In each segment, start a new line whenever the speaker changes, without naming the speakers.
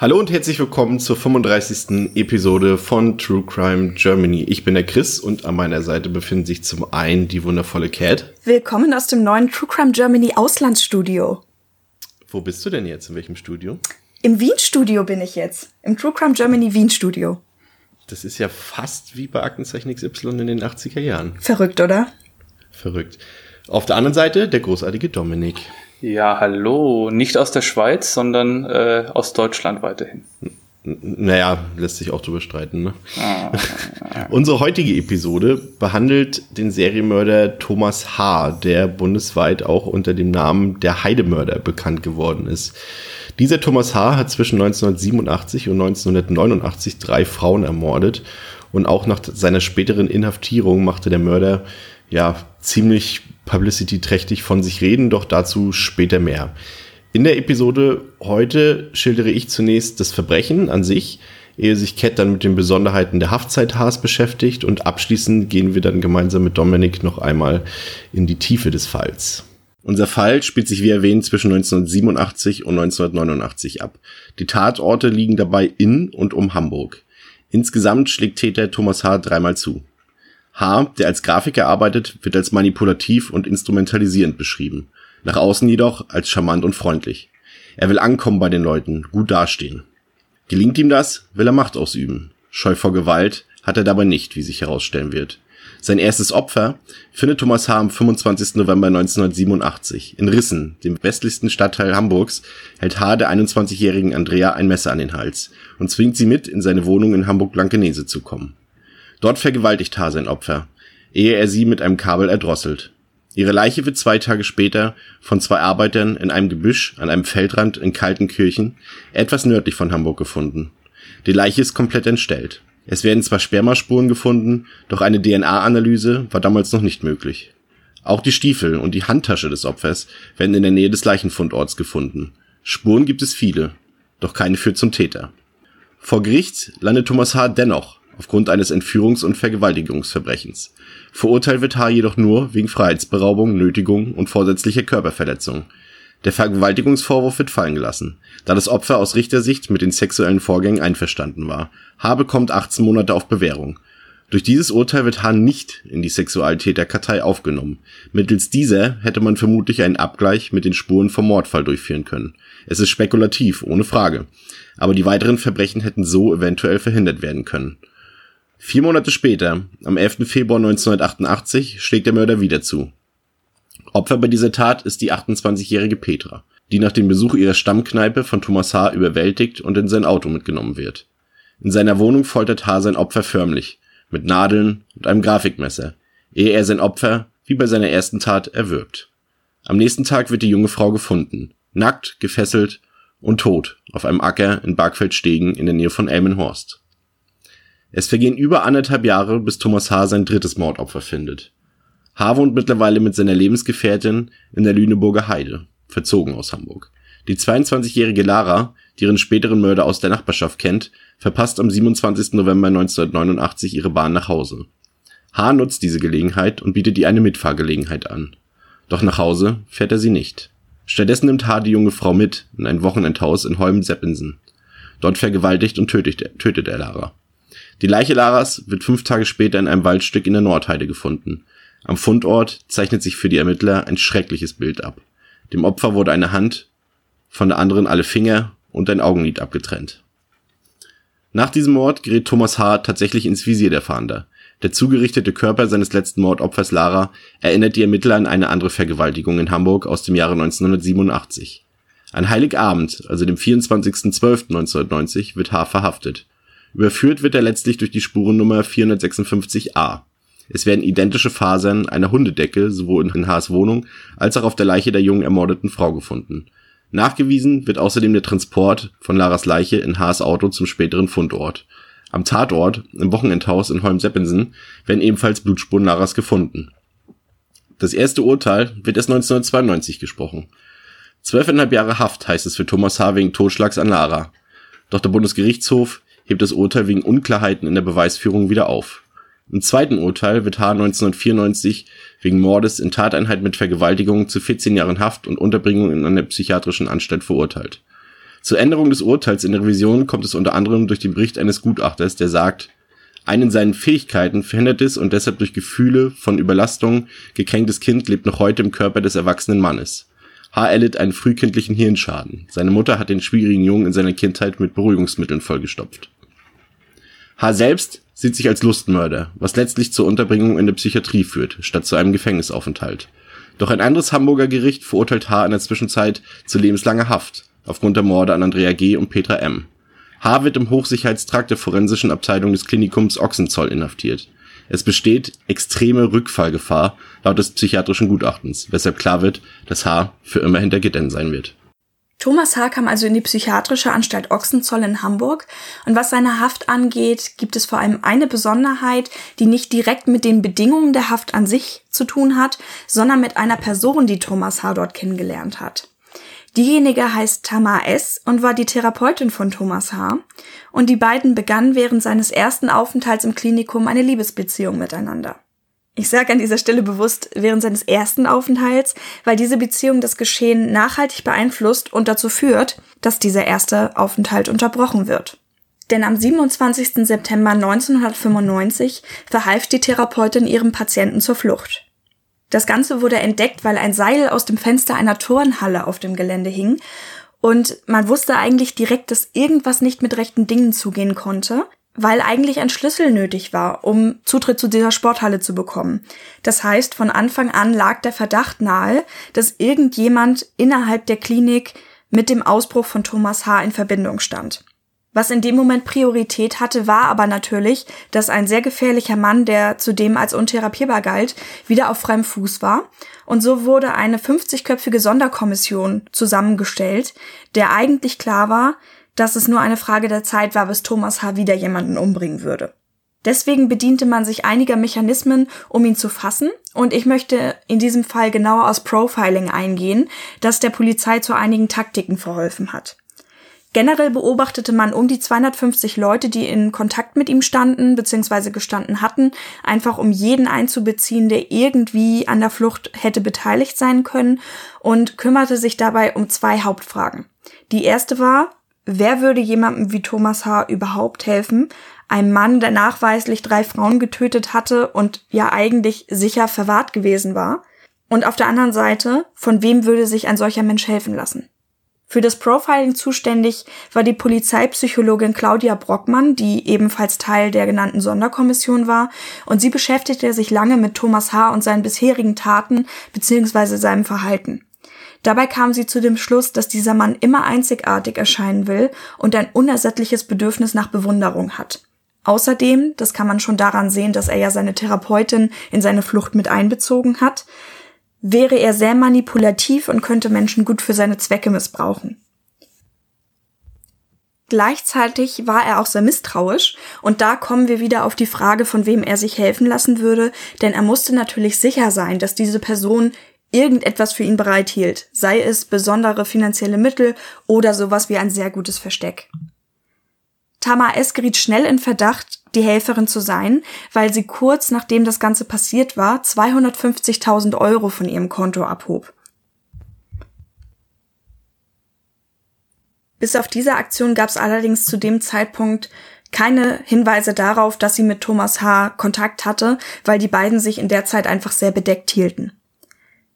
Hallo und herzlich willkommen zur 35. Episode von True Crime Germany. Ich bin der Chris und an meiner Seite befindet sich zum einen die wundervolle Cat.
Willkommen aus dem neuen True Crime Germany Auslandsstudio.
Wo bist du denn jetzt? In welchem Studio?
Im Wien-Studio bin ich jetzt. Im True Crime Germany Wien-Studio.
Das ist ja fast wie bei Aktenzeichen XY in den 80er Jahren.
Verrückt, oder?
Verrückt. Auf der anderen Seite der großartige Dominik.
Ja, hallo. Nicht aus der Schweiz, sondern äh, aus Deutschland weiterhin.
Naja, lässt sich auch drüber streiten. Ne? Ah. Unsere heutige Episode behandelt den Serienmörder Thomas H., der bundesweit auch unter dem Namen der Heidemörder bekannt geworden ist. Dieser Thomas H. hat zwischen 1987 und 1989 drei Frauen ermordet und auch nach seiner späteren Inhaftierung machte der Mörder ja ziemlich publicity-trächtig von sich reden, doch dazu später mehr. In der Episode heute schildere ich zunächst das Verbrechen an sich, ehe sich Cat dann mit den Besonderheiten der Haftzeit Haas beschäftigt und abschließend gehen wir dann gemeinsam mit Dominik noch einmal in die Tiefe des Falls. Unser Fall spielt sich wie erwähnt zwischen 1987 und 1989 ab. Die Tatorte liegen dabei in und um Hamburg. Insgesamt schlägt Täter Thomas H. dreimal zu. H., der als Grafiker arbeitet, wird als manipulativ und instrumentalisierend beschrieben. Nach außen jedoch als charmant und freundlich. Er will ankommen bei den Leuten, gut dastehen. Gelingt ihm das, will er Macht ausüben. Scheu vor Gewalt hat er dabei nicht, wie sich herausstellen wird. Sein erstes Opfer findet Thomas H. am 25. November 1987. In Rissen, dem westlichsten Stadtteil Hamburgs, hält H. der 21-jährigen Andrea ein Messer an den Hals und zwingt sie mit, in seine Wohnung in Hamburg-Blankenese zu kommen. Dort vergewaltigt H. sein Opfer, ehe er sie mit einem Kabel erdrosselt. Ihre Leiche wird zwei Tage später von zwei Arbeitern in einem Gebüsch an einem Feldrand in Kaltenkirchen, etwas nördlich von Hamburg gefunden. Die Leiche ist komplett entstellt. Es werden zwar Spermaspuren gefunden, doch eine DNA-Analyse war damals noch nicht möglich. Auch die Stiefel und die Handtasche des Opfers werden in der Nähe des Leichenfundorts gefunden. Spuren gibt es viele, doch keine führt zum Täter. Vor Gericht landet Thomas H. dennoch aufgrund eines Entführungs- und Vergewaltigungsverbrechens. Verurteilt wird H. jedoch nur wegen Freiheitsberaubung, Nötigung und vorsätzlicher Körperverletzung. Der Vergewaltigungsvorwurf wird fallen gelassen, da das Opfer aus Richtersicht mit den sexuellen Vorgängen einverstanden war. H. bekommt 18 Monate auf Bewährung. Durch dieses Urteil wird H. nicht in die Sexualtäterkartei aufgenommen. Mittels dieser hätte man vermutlich einen Abgleich mit den Spuren vom Mordfall durchführen können. Es ist spekulativ, ohne Frage. Aber die weiteren Verbrechen hätten so eventuell verhindert werden können. Vier Monate später, am 11. Februar 1988, schlägt der Mörder wieder zu. Opfer bei dieser Tat ist die 28-jährige Petra, die nach dem Besuch ihrer Stammkneipe von Thomas H. überwältigt und in sein Auto mitgenommen wird. In seiner Wohnung foltert H. sein Opfer förmlich, mit Nadeln und einem Grafikmesser, ehe er sein Opfer, wie bei seiner ersten Tat, erwürgt. Am nächsten Tag wird die junge Frau gefunden, nackt, gefesselt und tot auf einem Acker in Bargfeldstegen in der Nähe von Elmenhorst. Es vergehen über anderthalb Jahre, bis Thomas H. sein drittes Mordopfer findet. H. wohnt mittlerweile mit seiner Lebensgefährtin in der Lüneburger Heide, verzogen aus Hamburg. Die 22-jährige Lara, die ihren späteren Mörder aus der Nachbarschaft kennt, verpasst am 27. November 1989 ihre Bahn nach Hause. H. nutzt diese Gelegenheit und bietet ihr eine Mitfahrgelegenheit an. Doch nach Hause fährt er sie nicht. Stattdessen nimmt H. die junge Frau mit in ein Wochenendhaus in Holm-Seppinsen. Dort vergewaltigt und tötet, tötet er Lara. Die Leiche Laras wird fünf Tage später in einem Waldstück in der Nordheide gefunden. Am Fundort zeichnet sich für die Ermittler ein schreckliches Bild ab. Dem Opfer wurde eine Hand, von der anderen alle Finger und ein Augenlid abgetrennt. Nach diesem Mord gerät Thomas H. tatsächlich ins Visier der Fahnder. Der zugerichtete Körper seines letzten Mordopfers Lara erinnert die Ermittler an eine andere Vergewaltigung in Hamburg aus dem Jahre 1987. An Heiligabend, also dem 24.12.1990, wird H. verhaftet. Überführt wird er letztlich durch die Spurennummer 456a. Es werden identische Fasern einer Hundedecke sowohl in Haas Wohnung als auch auf der Leiche der jungen ermordeten Frau gefunden. Nachgewiesen wird außerdem der Transport von Laras Leiche in Haas Auto zum späteren Fundort. Am Tatort, im Wochenendhaus in Holm-Seppensen, werden ebenfalls Blutspuren Laras gefunden. Das erste Urteil wird erst 1992 gesprochen. Zwölfeinhalb Jahre Haft heißt es für Thomas H. wegen Totschlags an Lara. Doch der Bundesgerichtshof hebt das Urteil wegen Unklarheiten in der Beweisführung wieder auf. Im zweiten Urteil wird H. 1994 wegen Mordes in Tateinheit mit Vergewaltigung zu 14 Jahren Haft und Unterbringung in einer psychiatrischen Anstalt verurteilt. Zur Änderung des Urteils in der Revision kommt es unter anderem durch den Bericht eines Gutachters, der sagt, ein in seinen Fähigkeiten verhindertes und deshalb durch Gefühle von Überlastung gekränktes Kind lebt noch heute im Körper des erwachsenen Mannes. H. erlitt einen frühkindlichen Hirnschaden. Seine Mutter hat den schwierigen Jungen in seiner Kindheit mit Beruhigungsmitteln vollgestopft. H. selbst sieht sich als Lustmörder, was letztlich zur Unterbringung in der Psychiatrie führt, statt zu einem Gefängnisaufenthalt. Doch ein anderes Hamburger Gericht verurteilt H. in der Zwischenzeit zu lebenslanger Haft aufgrund der Morde an Andrea G. und Petra M. H. wird im Hochsicherheitstrakt der forensischen Abteilung des Klinikums Ochsenzoll inhaftiert. Es besteht extreme Rückfallgefahr laut des psychiatrischen Gutachtens, weshalb klar wird, dass H. für immer hinter Gittern sein wird.
Thomas H. kam also in die psychiatrische Anstalt Ochsenzoll in Hamburg. Und was seine Haft angeht, gibt es vor allem eine Besonderheit, die nicht direkt mit den Bedingungen der Haft an sich zu tun hat, sondern mit einer Person, die Thomas H. dort kennengelernt hat. Diejenige heißt Tamar S. und war die Therapeutin von Thomas H. Und die beiden begannen während seines ersten Aufenthalts im Klinikum eine Liebesbeziehung miteinander. Ich sage an dieser Stelle bewusst während seines ersten Aufenthalts, weil diese Beziehung das Geschehen nachhaltig beeinflusst und dazu führt, dass dieser erste Aufenthalt unterbrochen wird. Denn am 27. September 1995 verhalf die Therapeutin ihrem Patienten zur Flucht. Das Ganze wurde entdeckt, weil ein Seil aus dem Fenster einer Turnhalle auf dem Gelände hing und man wusste eigentlich direkt, dass irgendwas nicht mit rechten Dingen zugehen konnte, weil eigentlich ein Schlüssel nötig war, um Zutritt zu dieser Sporthalle zu bekommen. Das heißt, von Anfang an lag der Verdacht nahe, dass irgendjemand innerhalb der Klinik mit dem Ausbruch von Thomas H. in Verbindung stand. Was in dem Moment Priorität hatte, war aber natürlich, dass ein sehr gefährlicher Mann, der zudem als untherapierbar galt, wieder auf freiem Fuß war. Und so wurde eine 50-köpfige Sonderkommission zusammengestellt, der eigentlich klar war, dass es nur eine Frage der Zeit war, bis Thomas H. wieder jemanden umbringen würde. Deswegen bediente man sich einiger Mechanismen, um ihn zu fassen, und ich möchte in diesem Fall genauer aus Profiling eingehen, das der Polizei zu einigen Taktiken verholfen hat. Generell beobachtete man um die 250 Leute, die in Kontakt mit ihm standen bzw. gestanden hatten, einfach um jeden einzubeziehen, der irgendwie an der Flucht hätte beteiligt sein können und kümmerte sich dabei um zwei Hauptfragen. Die erste war, Wer würde jemandem wie Thomas H. überhaupt helfen? Ein Mann, der nachweislich drei Frauen getötet hatte und ja eigentlich sicher verwahrt gewesen war. Und auf der anderen Seite, von wem würde sich ein solcher Mensch helfen lassen? Für das Profiling zuständig war die Polizeipsychologin Claudia Brockmann, die ebenfalls Teil der genannten Sonderkommission war, und sie beschäftigte sich lange mit Thomas H. und seinen bisherigen Taten bzw. seinem Verhalten. Dabei kam sie zu dem Schluss, dass dieser Mann immer einzigartig erscheinen will und ein unersättliches Bedürfnis nach Bewunderung hat. Außerdem, das kann man schon daran sehen, dass er ja seine Therapeutin in seine Flucht mit einbezogen hat, wäre er sehr manipulativ und könnte Menschen gut für seine Zwecke missbrauchen. Gleichzeitig war er auch sehr misstrauisch und da kommen wir wieder auf die Frage, von wem er sich helfen lassen würde, denn er musste natürlich sicher sein, dass diese Person irgendetwas für ihn bereithielt, sei es besondere finanzielle Mittel oder sowas wie ein sehr gutes Versteck. Tamar S. geriet schnell in Verdacht, die Helferin zu sein, weil sie kurz nachdem das Ganze passiert war, 250.000 Euro von ihrem Konto abhob. Bis auf diese Aktion gab es allerdings zu dem Zeitpunkt keine Hinweise darauf, dass sie mit Thomas H. Kontakt hatte, weil die beiden sich in der Zeit einfach sehr bedeckt hielten.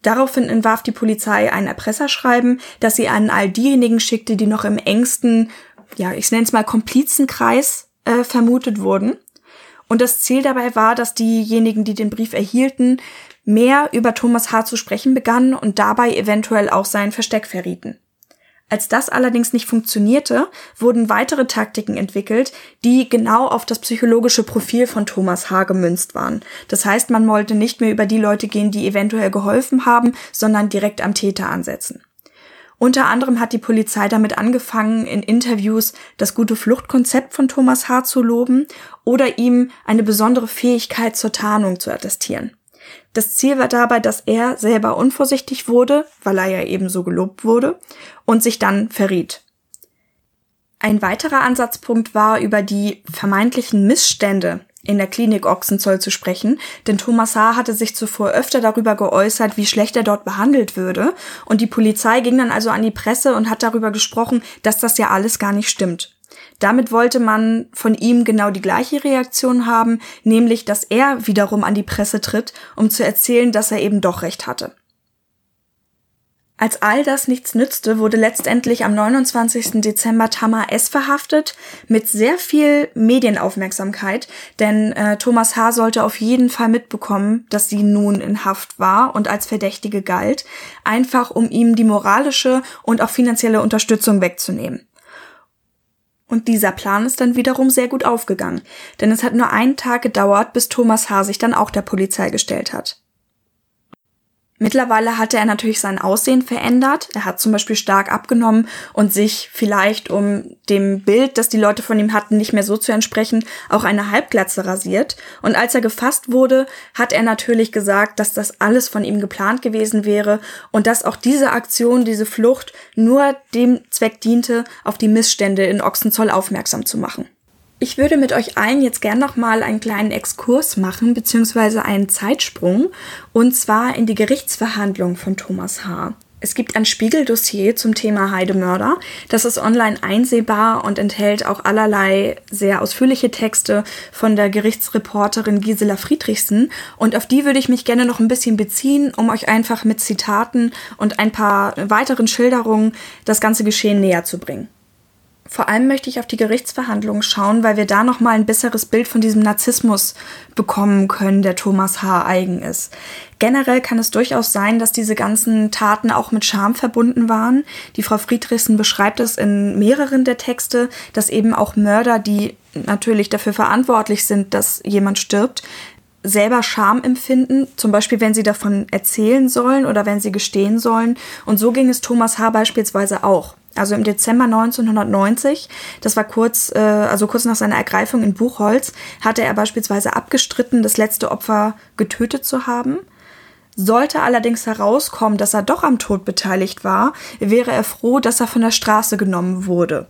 Daraufhin entwarf die Polizei ein Erpresserschreiben, das sie an all diejenigen schickte, die noch im engsten, ja, ich nenne es mal Komplizenkreis äh, vermutet wurden. Und das Ziel dabei war, dass diejenigen, die den Brief erhielten, mehr über Thomas H. zu sprechen begannen und dabei eventuell auch sein Versteck verrieten. Als das allerdings nicht funktionierte, wurden weitere Taktiken entwickelt, die genau auf das psychologische Profil von Thomas H. gemünzt waren. Das heißt, man wollte nicht mehr über die Leute gehen, die eventuell geholfen haben, sondern direkt am Täter ansetzen. Unter anderem hat die Polizei damit angefangen, in Interviews das gute Fluchtkonzept von Thomas H. zu loben oder ihm eine besondere Fähigkeit zur Tarnung zu attestieren. Das Ziel war dabei, dass er selber unvorsichtig wurde, weil er ja eben so gelobt wurde, und sich dann verriet. Ein weiterer Ansatzpunkt war, über die vermeintlichen Missstände in der Klinik Ochsenzoll zu sprechen, denn Thomas H. hatte sich zuvor öfter darüber geäußert, wie schlecht er dort behandelt würde, und die Polizei ging dann also an die Presse und hat darüber gesprochen, dass das ja alles gar nicht stimmt. Damit wollte man von ihm genau die gleiche Reaktion haben, nämlich dass er wiederum an die Presse tritt, um zu erzählen, dass er eben doch recht hatte. Als all das nichts nützte, wurde letztendlich am 29. Dezember Tamar S. verhaftet, mit sehr viel Medienaufmerksamkeit, denn äh, Thomas H. sollte auf jeden Fall mitbekommen, dass sie nun in Haft war und als Verdächtige galt, einfach um ihm die moralische und auch finanzielle Unterstützung wegzunehmen. Und dieser Plan ist dann wiederum sehr gut aufgegangen, denn es hat nur einen Tag gedauert, bis Thomas H. sich dann auch der Polizei gestellt hat. Mittlerweile hatte er natürlich sein Aussehen verändert. Er hat zum Beispiel stark abgenommen und sich vielleicht, um dem Bild, das die Leute von ihm hatten, nicht mehr so zu entsprechen, auch eine Halbglatze rasiert. Und als er gefasst wurde, hat er natürlich gesagt, dass das alles von ihm geplant gewesen wäre und dass auch diese Aktion, diese Flucht nur dem Zweck diente, auf die Missstände in Ochsenzoll aufmerksam zu machen. Ich würde mit euch allen jetzt gern noch mal einen kleinen Exkurs machen, beziehungsweise einen Zeitsprung, und zwar in die Gerichtsverhandlung von Thomas H. Es gibt ein Spiegeldossier zum Thema Heidemörder. Das ist online einsehbar und enthält auch allerlei sehr ausführliche Texte von der Gerichtsreporterin Gisela Friedrichsen. Und auf die würde ich mich gerne noch ein bisschen beziehen, um euch einfach mit Zitaten und ein paar weiteren Schilderungen das ganze Geschehen näher zu bringen. Vor allem möchte ich auf die Gerichtsverhandlungen schauen, weil wir da noch mal ein besseres Bild von diesem Narzissmus bekommen können, der Thomas H. eigen ist. Generell kann es durchaus sein, dass diese ganzen Taten auch mit Scham verbunden waren. Die Frau Friedrichsen beschreibt es in mehreren der Texte, dass eben auch Mörder, die natürlich dafür verantwortlich sind, dass jemand stirbt, selber Scham empfinden, zum Beispiel wenn sie davon erzählen sollen oder wenn sie gestehen sollen. Und so ging es Thomas H. beispielsweise auch. Also im Dezember 1990, das war kurz, äh, also kurz nach seiner Ergreifung in Buchholz, hatte er beispielsweise abgestritten, das letzte Opfer getötet zu haben. Sollte allerdings herauskommen, dass er doch am Tod beteiligt war, wäre er froh, dass er von der Straße genommen wurde.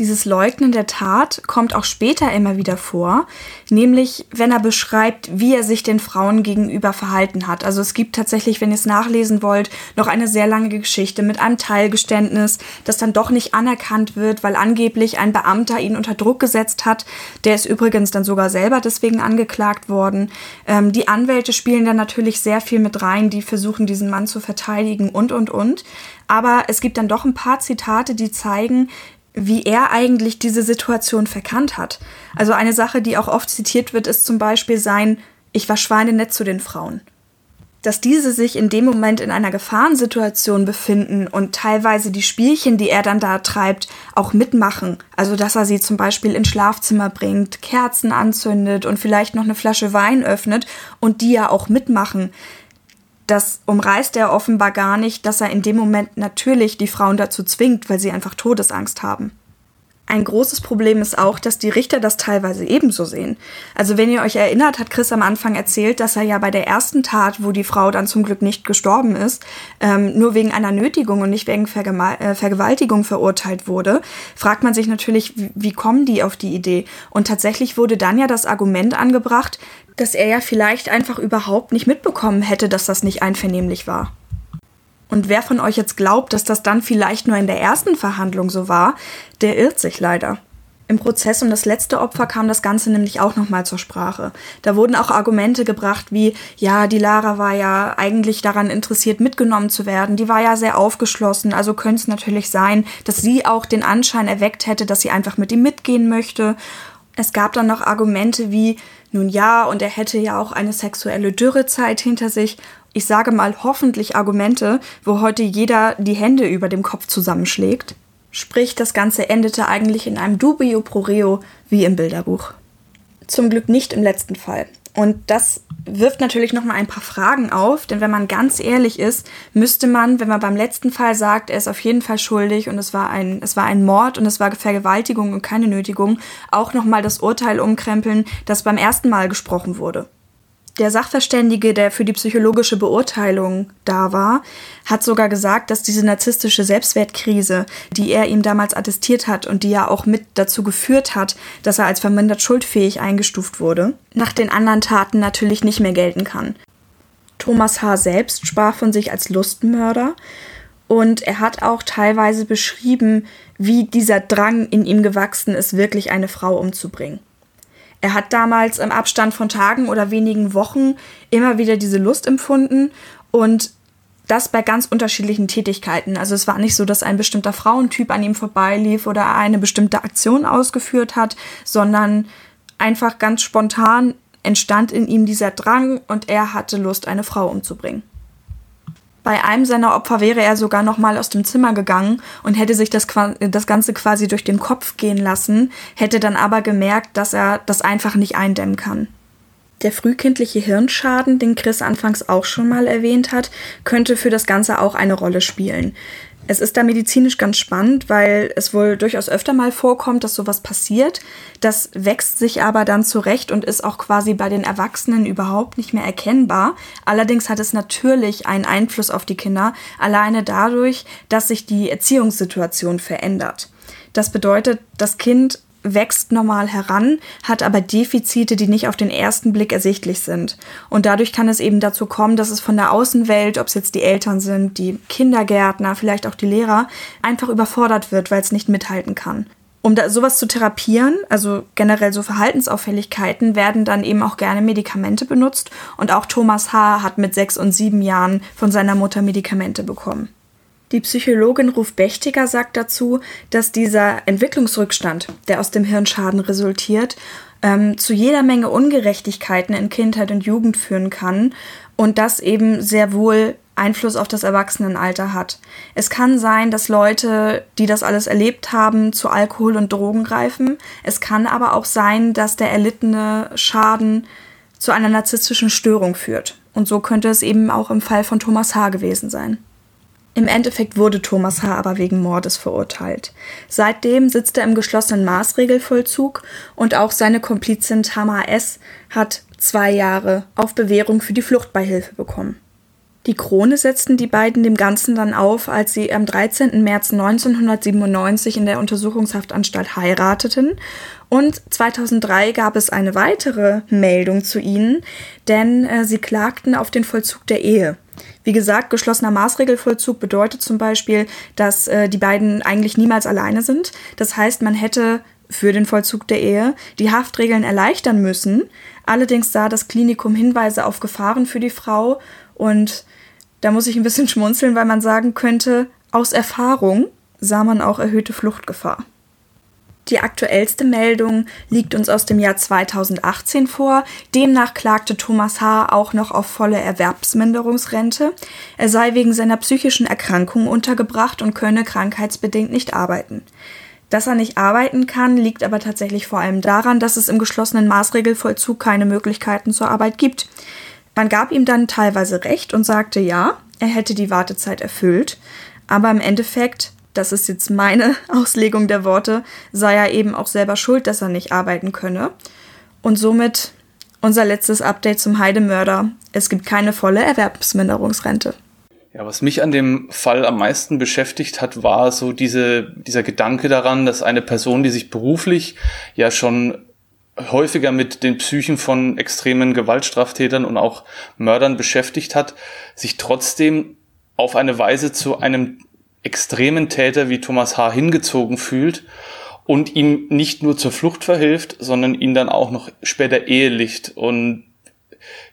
Dieses Leugnen der Tat kommt auch später immer wieder vor, nämlich wenn er beschreibt, wie er sich den Frauen gegenüber verhalten hat. Also es gibt tatsächlich, wenn ihr es nachlesen wollt, noch eine sehr lange Geschichte mit einem Teilgeständnis, das dann doch nicht anerkannt wird, weil angeblich ein Beamter ihn unter Druck gesetzt hat. Der ist übrigens dann sogar selber deswegen angeklagt worden. Ähm, die Anwälte spielen dann natürlich sehr viel mit rein, die versuchen, diesen Mann zu verteidigen und, und, und. Aber es gibt dann doch ein paar Zitate, die zeigen, wie er eigentlich diese Situation verkannt hat. Also eine Sache, die auch oft zitiert wird, ist zum Beispiel sein, ich war schweinenett zu den Frauen. Dass diese sich in dem Moment in einer Gefahrensituation befinden und teilweise die Spielchen, die er dann da treibt, auch mitmachen. Also dass er sie zum Beispiel ins Schlafzimmer bringt, Kerzen anzündet und vielleicht noch eine Flasche Wein öffnet und die ja auch mitmachen das umreißt er offenbar gar nicht, dass er in dem Moment natürlich die Frauen dazu zwingt, weil sie einfach Todesangst haben. Ein großes Problem ist auch, dass die Richter das teilweise ebenso sehen. Also wenn ihr euch erinnert, hat Chris am Anfang erzählt, dass er ja bei der ersten Tat, wo die Frau dann zum Glück nicht gestorben ist, ähm, nur wegen einer Nötigung und nicht wegen Verge äh, Vergewaltigung verurteilt wurde. Fragt man sich natürlich, wie, wie kommen die auf die Idee? Und tatsächlich wurde dann ja das Argument angebracht, dass er ja vielleicht einfach überhaupt nicht mitbekommen hätte, dass das nicht einvernehmlich war. Und wer von euch jetzt glaubt, dass das dann vielleicht nur in der ersten Verhandlung so war, der irrt sich leider. Im Prozess um das letzte Opfer kam das Ganze nämlich auch nochmal zur Sprache. Da wurden auch Argumente gebracht wie, ja, die Lara war ja eigentlich daran interessiert, mitgenommen zu werden. Die war ja sehr aufgeschlossen, also könnte es natürlich sein, dass sie auch den Anschein erweckt hätte, dass sie einfach mit ihm mitgehen möchte. Es gab dann noch Argumente wie, nun ja, und er hätte ja auch eine sexuelle Dürrezeit hinter sich. Ich sage mal hoffentlich Argumente, wo heute jeder die Hände über dem Kopf zusammenschlägt. Sprich, das Ganze endete eigentlich in einem Dubio pro reo wie im Bilderbuch. Zum Glück nicht im letzten Fall. Und das wirft natürlich noch mal ein paar Fragen auf, denn wenn man ganz ehrlich ist, müsste man, wenn man beim letzten Fall sagt, er ist auf jeden Fall schuldig und es war ein es war ein Mord und es war Vergewaltigung und keine Nötigung, auch noch mal das Urteil umkrempeln, das beim ersten Mal gesprochen wurde. Der Sachverständige, der für die psychologische Beurteilung da war, hat sogar gesagt, dass diese narzisstische Selbstwertkrise, die er ihm damals attestiert hat und die ja auch mit dazu geführt hat, dass er als vermindert schuldfähig eingestuft wurde, nach den anderen Taten natürlich nicht mehr gelten kann. Thomas H. selbst sprach von sich als Lustmörder und er hat auch teilweise beschrieben, wie dieser Drang in ihm gewachsen ist, wirklich eine Frau umzubringen. Er hat damals im Abstand von Tagen oder wenigen Wochen immer wieder diese Lust empfunden und das bei ganz unterschiedlichen Tätigkeiten. Also es war nicht so, dass ein bestimmter Frauentyp an ihm vorbeilief oder eine bestimmte Aktion ausgeführt hat, sondern einfach ganz spontan entstand in ihm dieser Drang und er hatte Lust, eine Frau umzubringen. Bei einem seiner Opfer wäre er sogar noch mal aus dem Zimmer gegangen und hätte sich das, das Ganze quasi durch den Kopf gehen lassen, hätte dann aber gemerkt, dass er das einfach nicht eindämmen kann. Der frühkindliche Hirnschaden, den Chris anfangs auch schon mal erwähnt hat, könnte für das Ganze auch eine Rolle spielen. Es ist da medizinisch ganz spannend, weil es wohl durchaus öfter mal vorkommt, dass sowas passiert. Das wächst sich aber dann zurecht und ist auch quasi bei den Erwachsenen überhaupt nicht mehr erkennbar. Allerdings hat es natürlich einen Einfluss auf die Kinder, alleine dadurch, dass sich die Erziehungssituation verändert. Das bedeutet, das Kind wächst normal heran, hat aber Defizite, die nicht auf den ersten Blick ersichtlich sind. Und dadurch kann es eben dazu kommen, dass es von der Außenwelt, ob es jetzt die Eltern sind, die Kindergärtner, vielleicht auch die Lehrer, einfach überfordert wird, weil es nicht mithalten kann. Um da sowas zu therapieren, also generell so Verhaltensauffälligkeiten, werden dann eben auch gerne Medikamente benutzt. Und auch Thomas H. hat mit sechs und sieben Jahren von seiner Mutter Medikamente bekommen. Die Psychologin Ruf Bechtiger sagt dazu, dass dieser Entwicklungsrückstand, der aus dem Hirnschaden resultiert, ähm, zu jeder Menge Ungerechtigkeiten in Kindheit und Jugend führen kann und das eben sehr wohl Einfluss auf das Erwachsenenalter hat. Es kann sein, dass Leute, die das alles erlebt haben, zu Alkohol und Drogen greifen. Es kann aber auch sein, dass der erlittene Schaden zu einer narzisstischen Störung führt. Und so könnte es eben auch im Fall von Thomas H. gewesen sein. Im Endeffekt wurde Thomas H. aber wegen Mordes verurteilt. Seitdem sitzt er im geschlossenen Maßregelvollzug und auch seine Komplizin Tama S. hat zwei Jahre auf Bewährung für die Fluchtbeihilfe bekommen. Die Krone setzten die beiden dem Ganzen dann auf, als sie am 13. März 1997 in der Untersuchungshaftanstalt heirateten. Und 2003 gab es eine weitere Meldung zu ihnen, denn äh, sie klagten auf den Vollzug der Ehe. Wie gesagt, geschlossener Maßregelvollzug bedeutet zum Beispiel, dass äh, die beiden eigentlich niemals alleine sind. Das heißt, man hätte für den Vollzug der Ehe die Haftregeln erleichtern müssen. Allerdings sah das Klinikum Hinweise auf Gefahren für die Frau und da muss ich ein bisschen schmunzeln, weil man sagen könnte, aus Erfahrung sah man auch erhöhte Fluchtgefahr. Die aktuellste Meldung liegt uns aus dem Jahr 2018 vor. Demnach klagte Thomas H. auch noch auf volle Erwerbsminderungsrente. Er sei wegen seiner psychischen Erkrankung untergebracht und könne krankheitsbedingt nicht arbeiten. Dass er nicht arbeiten kann, liegt aber tatsächlich vor allem daran, dass es im geschlossenen Maßregelvollzug keine Möglichkeiten zur Arbeit gibt. Man gab ihm dann teilweise recht und sagte ja, er hätte die Wartezeit erfüllt, aber im Endeffekt das ist jetzt meine Auslegung der Worte, sei er eben auch selber schuld, dass er nicht arbeiten könne. Und somit unser letztes Update zum Heidemörder. Es gibt keine volle Erwerbsminderungsrente.
Ja, was mich an dem Fall am meisten beschäftigt hat, war so diese, dieser Gedanke daran, dass eine Person, die sich beruflich ja schon häufiger mit den Psychen von extremen Gewaltstraftätern und auch Mördern beschäftigt hat, sich trotzdem auf eine Weise zu einem extremen Täter wie Thomas H. hingezogen fühlt und ihm nicht nur zur Flucht verhilft, sondern ihn dann auch noch später ehelicht. Und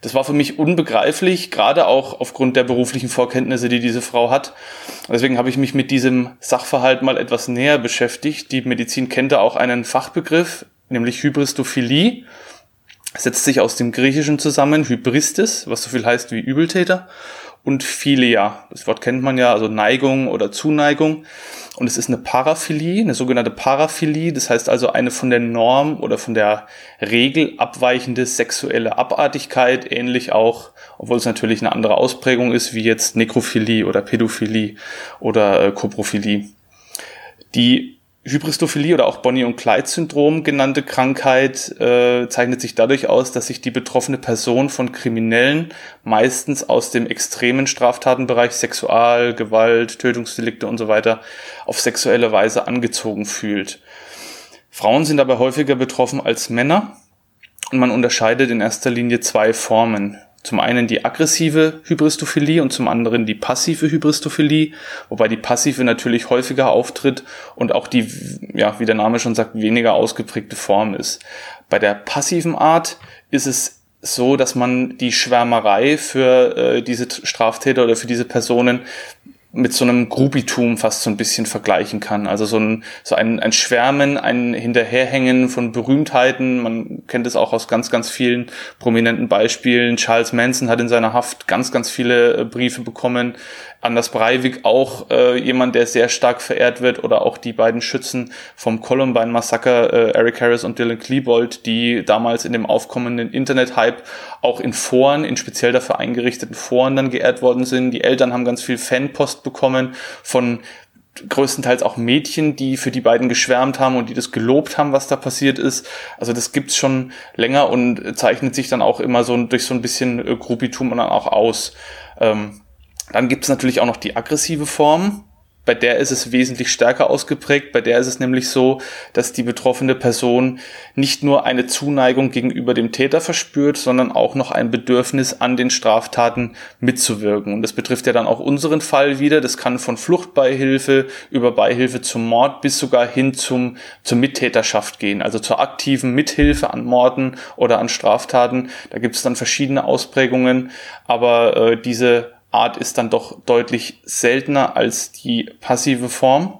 das war für mich unbegreiflich, gerade auch aufgrund der beruflichen Vorkenntnisse, die diese Frau hat. Deswegen habe ich mich mit diesem Sachverhalt mal etwas näher beschäftigt. Die Medizin kennt da auch einen Fachbegriff, nämlich Hybristophilie. Setzt sich aus dem Griechischen zusammen, Hybristis, was so viel heißt wie Übeltäter und Philia. Das Wort kennt man ja, also Neigung oder Zuneigung. Und es ist eine Paraphilie, eine sogenannte Paraphilie. Das heißt also eine von der Norm oder von der Regel abweichende sexuelle Abartigkeit, ähnlich auch, obwohl es natürlich eine andere Ausprägung ist, wie jetzt Nekrophilie oder Pädophilie oder äh, Koprophilie. Die Hybristophilie oder auch Bonnie- und Clyde-Syndrom genannte Krankheit äh, zeichnet sich dadurch aus, dass sich die betroffene Person von Kriminellen meistens aus dem extremen Straftatenbereich Sexual, Gewalt, Tötungsdelikte und so weiter auf sexuelle Weise angezogen fühlt. Frauen sind dabei häufiger betroffen als Männer und man unterscheidet in erster Linie zwei Formen. Zum einen die aggressive Hybristophilie und zum anderen die passive Hybristophilie, wobei die passive natürlich häufiger auftritt und auch die, ja, wie der Name schon sagt, weniger ausgeprägte Form ist. Bei der passiven Art ist es so, dass man die Schwärmerei für äh, diese Straftäter oder für diese Personen mit so einem Grubitum fast so ein bisschen vergleichen kann. Also so ein, so ein, ein Schwärmen, ein Hinterherhängen von Berühmtheiten. Man kennt es auch aus ganz, ganz vielen prominenten Beispielen. Charles Manson hat in seiner Haft ganz, ganz viele äh, Briefe bekommen. Anders Breivik auch äh, jemand, der sehr stark verehrt wird oder auch die beiden Schützen vom Columbine Massaker, äh, Eric Harris und Dylan Klebold, die damals in dem aufkommenden Internet-Hype auch in Foren, in speziell dafür eingerichteten Foren dann geehrt worden sind. Die Eltern haben ganz viel Fanpost bekommen von größtenteils auch Mädchen, die für die beiden geschwärmt haben und die das gelobt haben, was da passiert ist. Also das gibt's schon länger und zeichnet sich dann auch immer so durch so ein bisschen äh, Gruppitum dann auch aus. Ähm, dann gibt es natürlich auch noch die aggressive Form. Bei der ist es wesentlich stärker ausgeprägt. Bei der ist es nämlich so, dass die betroffene Person nicht nur eine Zuneigung gegenüber dem Täter verspürt, sondern auch noch ein Bedürfnis an den Straftaten mitzuwirken. Und das betrifft ja dann auch unseren Fall wieder. Das kann von Fluchtbeihilfe über Beihilfe zum Mord bis sogar hin zum, zur Mittäterschaft gehen, also zur aktiven Mithilfe an Morden oder an Straftaten. Da gibt es dann verschiedene Ausprägungen, aber äh, diese Art ist dann doch deutlich seltener als die passive Form.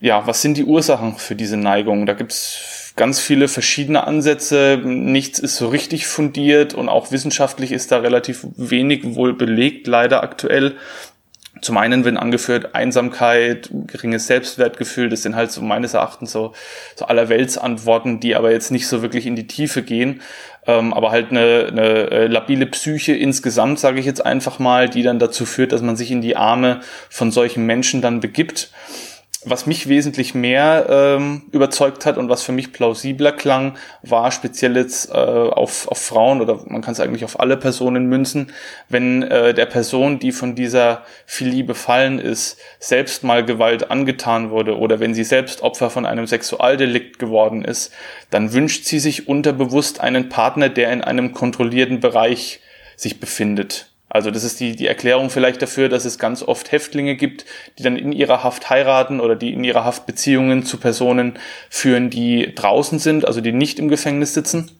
Ja, was sind die Ursachen für diese Neigung? Da gibt's ganz viele verschiedene Ansätze. Nichts ist so richtig fundiert und auch wissenschaftlich ist da relativ wenig wohl belegt, leider aktuell. Zum einen werden angeführt Einsamkeit, geringes Selbstwertgefühl, das sind halt so meines Erachtens so, so allerweltsantworten, die aber jetzt nicht so wirklich in die Tiefe gehen ähm, aber halt eine, eine äh, labile Psyche insgesamt, sage ich jetzt einfach mal, die dann dazu führt, dass man sich in die Arme von solchen Menschen dann begibt was mich wesentlich mehr ähm, überzeugt hat und was für mich plausibler klang, war speziell jetzt äh, auf, auf Frauen oder man kann es eigentlich auf alle Personen münzen, wenn äh, der Person, die von dieser Philie befallen ist, selbst mal Gewalt angetan wurde oder wenn sie selbst Opfer von einem Sexualdelikt geworden ist, dann wünscht sie sich unterbewusst einen Partner, der in einem kontrollierten Bereich sich befindet. Also das ist die, die Erklärung vielleicht dafür, dass es ganz oft Häftlinge gibt, die dann in ihrer Haft heiraten oder die in ihrer Haft Beziehungen zu Personen führen, die draußen sind, also die nicht im Gefängnis sitzen.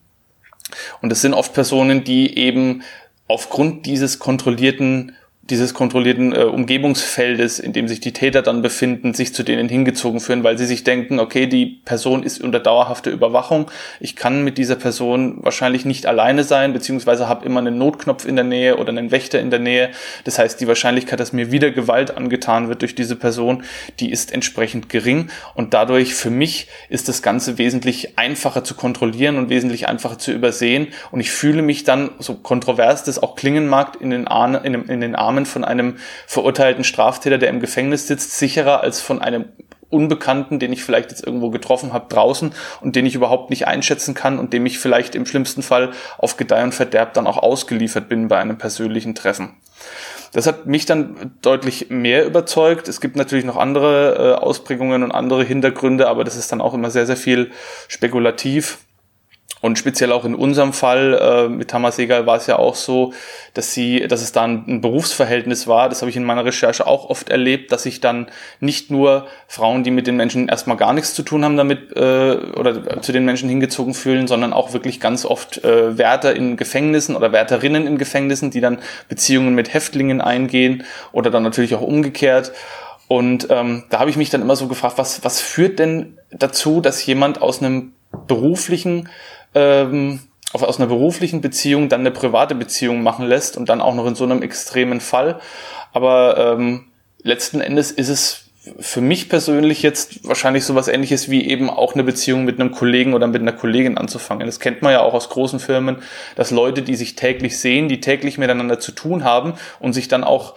Und das sind oft Personen, die eben aufgrund dieses kontrollierten dieses kontrollierten äh, Umgebungsfeldes, in dem sich die Täter dann befinden, sich zu denen hingezogen führen, weil sie sich denken, okay, die Person ist unter dauerhafter Überwachung, ich kann mit dieser Person wahrscheinlich nicht alleine sein, beziehungsweise habe immer einen Notknopf in der Nähe oder einen Wächter in der Nähe. Das heißt, die Wahrscheinlichkeit, dass mir wieder Gewalt angetan wird durch diese Person, die ist entsprechend gering. Und dadurch für mich ist das Ganze wesentlich einfacher zu kontrollieren und wesentlich einfacher zu übersehen. Und ich fühle mich dann, so kontrovers das auch klingen mag, in den, Armen, in, in den Armen Namen von einem verurteilten Straftäter, der im Gefängnis sitzt, sicherer als von einem Unbekannten, den ich vielleicht jetzt irgendwo getroffen habe draußen und den ich überhaupt nicht einschätzen kann und dem ich vielleicht im schlimmsten Fall auf Gedeih und Verderb dann auch ausgeliefert bin bei einem persönlichen Treffen. Das hat mich dann deutlich mehr überzeugt. Es gibt natürlich noch andere äh, Ausprägungen und andere Hintergründe, aber das ist dann auch immer sehr, sehr viel spekulativ. Und speziell auch in unserem Fall äh, mit Thomas Segal war es ja auch so, dass sie, dass es da ein, ein Berufsverhältnis war. Das habe ich in meiner Recherche auch oft erlebt, dass sich dann nicht nur Frauen, die mit den Menschen erstmal gar nichts zu tun haben, damit äh, oder zu den Menschen hingezogen fühlen, sondern auch wirklich ganz oft äh, Wärter in Gefängnissen oder Wärterinnen in Gefängnissen, die dann Beziehungen mit Häftlingen eingehen oder dann natürlich auch umgekehrt. Und ähm, da habe ich mich dann immer so gefragt, was, was führt denn dazu, dass jemand aus einem beruflichen ähm, aus einer beruflichen Beziehung dann eine private Beziehung machen lässt und dann auch noch in so einem extremen Fall. Aber ähm, letzten Endes ist es für mich persönlich jetzt wahrscheinlich sowas ähnliches wie eben auch eine Beziehung mit einem Kollegen oder mit einer Kollegin anzufangen. Das kennt man ja auch aus großen Firmen, dass Leute, die sich täglich sehen, die täglich miteinander zu tun haben und sich dann auch